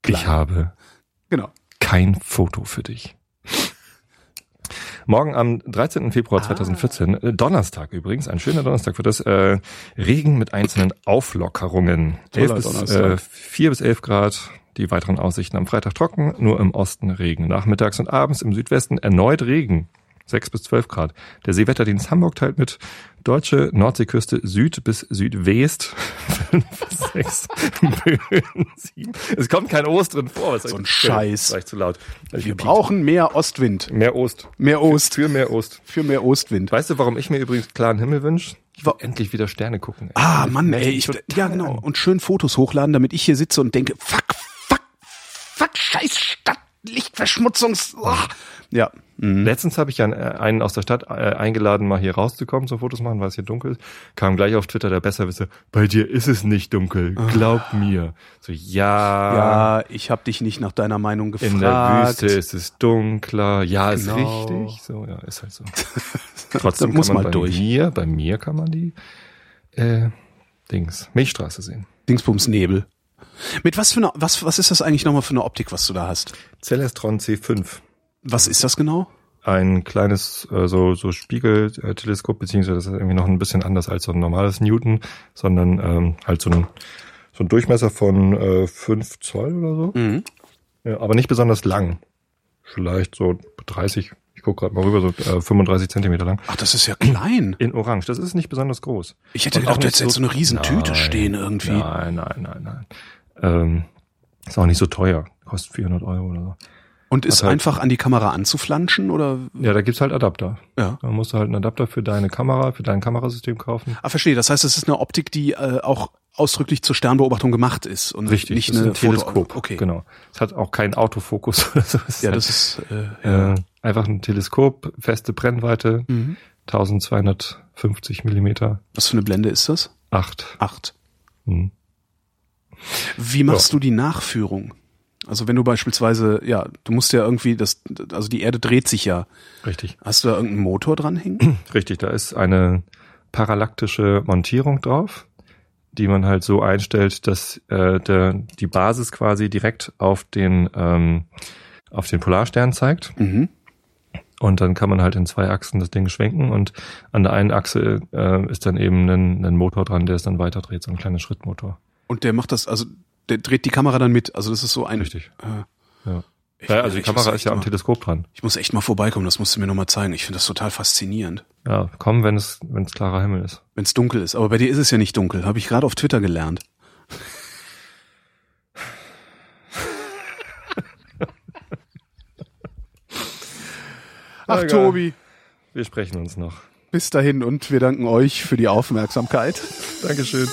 ich habe Genau. kein Foto für dich. Morgen am 13. Ah. Februar 2014, äh, Donnerstag übrigens, ein schöner Donnerstag für das, äh, Regen mit einzelnen Auflockerungen. Toller 11 bis, äh, 4 bis 11 Grad, die weiteren Aussichten am Freitag trocken, nur im Osten Regen. Nachmittags und abends im Südwesten erneut Regen. 6 bis 12 Grad. Der Seewetterdienst Hamburg teilt mit deutsche Nordseeküste Süd bis Südwest 5 bis 6 Böen 7. Es kommt kein Ost drin vor. So ein Scheiß. Das war zu laut. Ich Wir brauchen mehr Ostwind. mehr Ost. Mehr Ost. Für mehr Ost. Für mehr Ostwind. Weißt du, warum ich mir übrigens klaren Himmel wünsche? Ich will endlich wieder Sterne gucken. ey. Ah, Mann, ey, ich, ja genau. Und schön Fotos hochladen, damit ich hier sitze und denke, fuck, fuck, fuck, scheiß Stadt, Lichtverschmutzungs... Ach. Ja. Mhm. Letztens habe ich ja einen, einen aus der Stadt äh, eingeladen, mal hier rauszukommen zum Fotos machen, weil es hier dunkel ist. Kam gleich auf Twitter der Besserwisser, bei dir ist es nicht dunkel, glaub mir. So, ja, Ja, ich habe dich nicht nach deiner Meinung gefragt. in der Wüste ist es dunkler. Ja, ist Genau. richtig. So, ja, ist halt so. *laughs* Trotzdem muss kann man mal bei durch. mir, bei mir kann man die äh, Dings, Milchstraße sehen. Dingsbums Nebel. Mit was für eine, was, was ist das eigentlich nochmal für eine Optik, was du da hast? Celestron C5. Was ist das genau? ein kleines äh, so so Spiegelteleskop beziehungsweise das ist irgendwie noch ein bisschen anders als so ein normales Newton, sondern ähm, halt so ein so ein Durchmesser von äh, 5 Zoll oder so, Mhm. ja, aber nicht besonders lang, vielleicht so 30, ich gucke gerade mal rüber, so äh, 35 Zentimeter lang. Ach, das ist ja klein. In Orange, das ist nicht besonders groß. Ich hätte Und gedacht, du hättest jetzt so eine riesen Tüte Nein, stehen irgendwie. Nein, nein, nein, nein. Ähm, ist auch nicht so teuer, kostet 400 Euro oder so. Und ist halt- einfach an die Kamera anzuflanschen oder? Ja, da gibt's halt Adapter. Ja. Da musst du halt einen Adapter für deine Kamera, für dein Kamerasystem kaufen. Ah, verstehe. Das heißt, es ist eine Optik, die äh, auch ausdrücklich zur Sternbeobachtung gemacht ist und Richtig, nicht eine ein Teleskop. Foto. Okay. Genau. Es hat auch keinen Autofokus *laughs* oder so. Ja, halt, das ist äh, ja. äh, einfach ein Teleskop, feste Brennweite, Mhm. 1250 Millimeter, Was für eine Blende ist das? 8. Acht. Hm. Wie machst du die Nachführung? Also wenn du beispielsweise, ja, du musst ja irgendwie das, also die Erde dreht sich ja. Richtig. Hast du da irgendeinen Motor dranhängen? *clears throat* Richtig, da ist eine parallaktische Montierung drauf, die man halt so einstellt, dass äh, der, die Basis quasi direkt auf den ähm, auf den Polarstern zeigt. mhm. Und dann kann man halt in zwei Achsen das Ding schwenken und an der einen Achse äh, ist dann eben ein, ein Motor dran, der es dann weiter dreht, so ein kleiner Schrittmotor. Und der macht das, also der dreht die Kamera dann mit. Also das ist so ein. Richtig. Äh, Ja. ich, Ja, also die Kamera ist ja am mal- Teleskop dran. Ich muss echt mal vorbeikommen, das musst du mir nochmal zeigen. Ich finde das total faszinierend. Ja, komm, wenn es wenn es klarer Himmel ist. Wenn es dunkel ist. Aber bei dir ist es ja nicht dunkel, habe ich gerade auf Twitter gelernt. Ach. Tobi, Wir sprechen uns noch. bis dahin und wir danken euch für die Aufmerksamkeit. Dankeschön.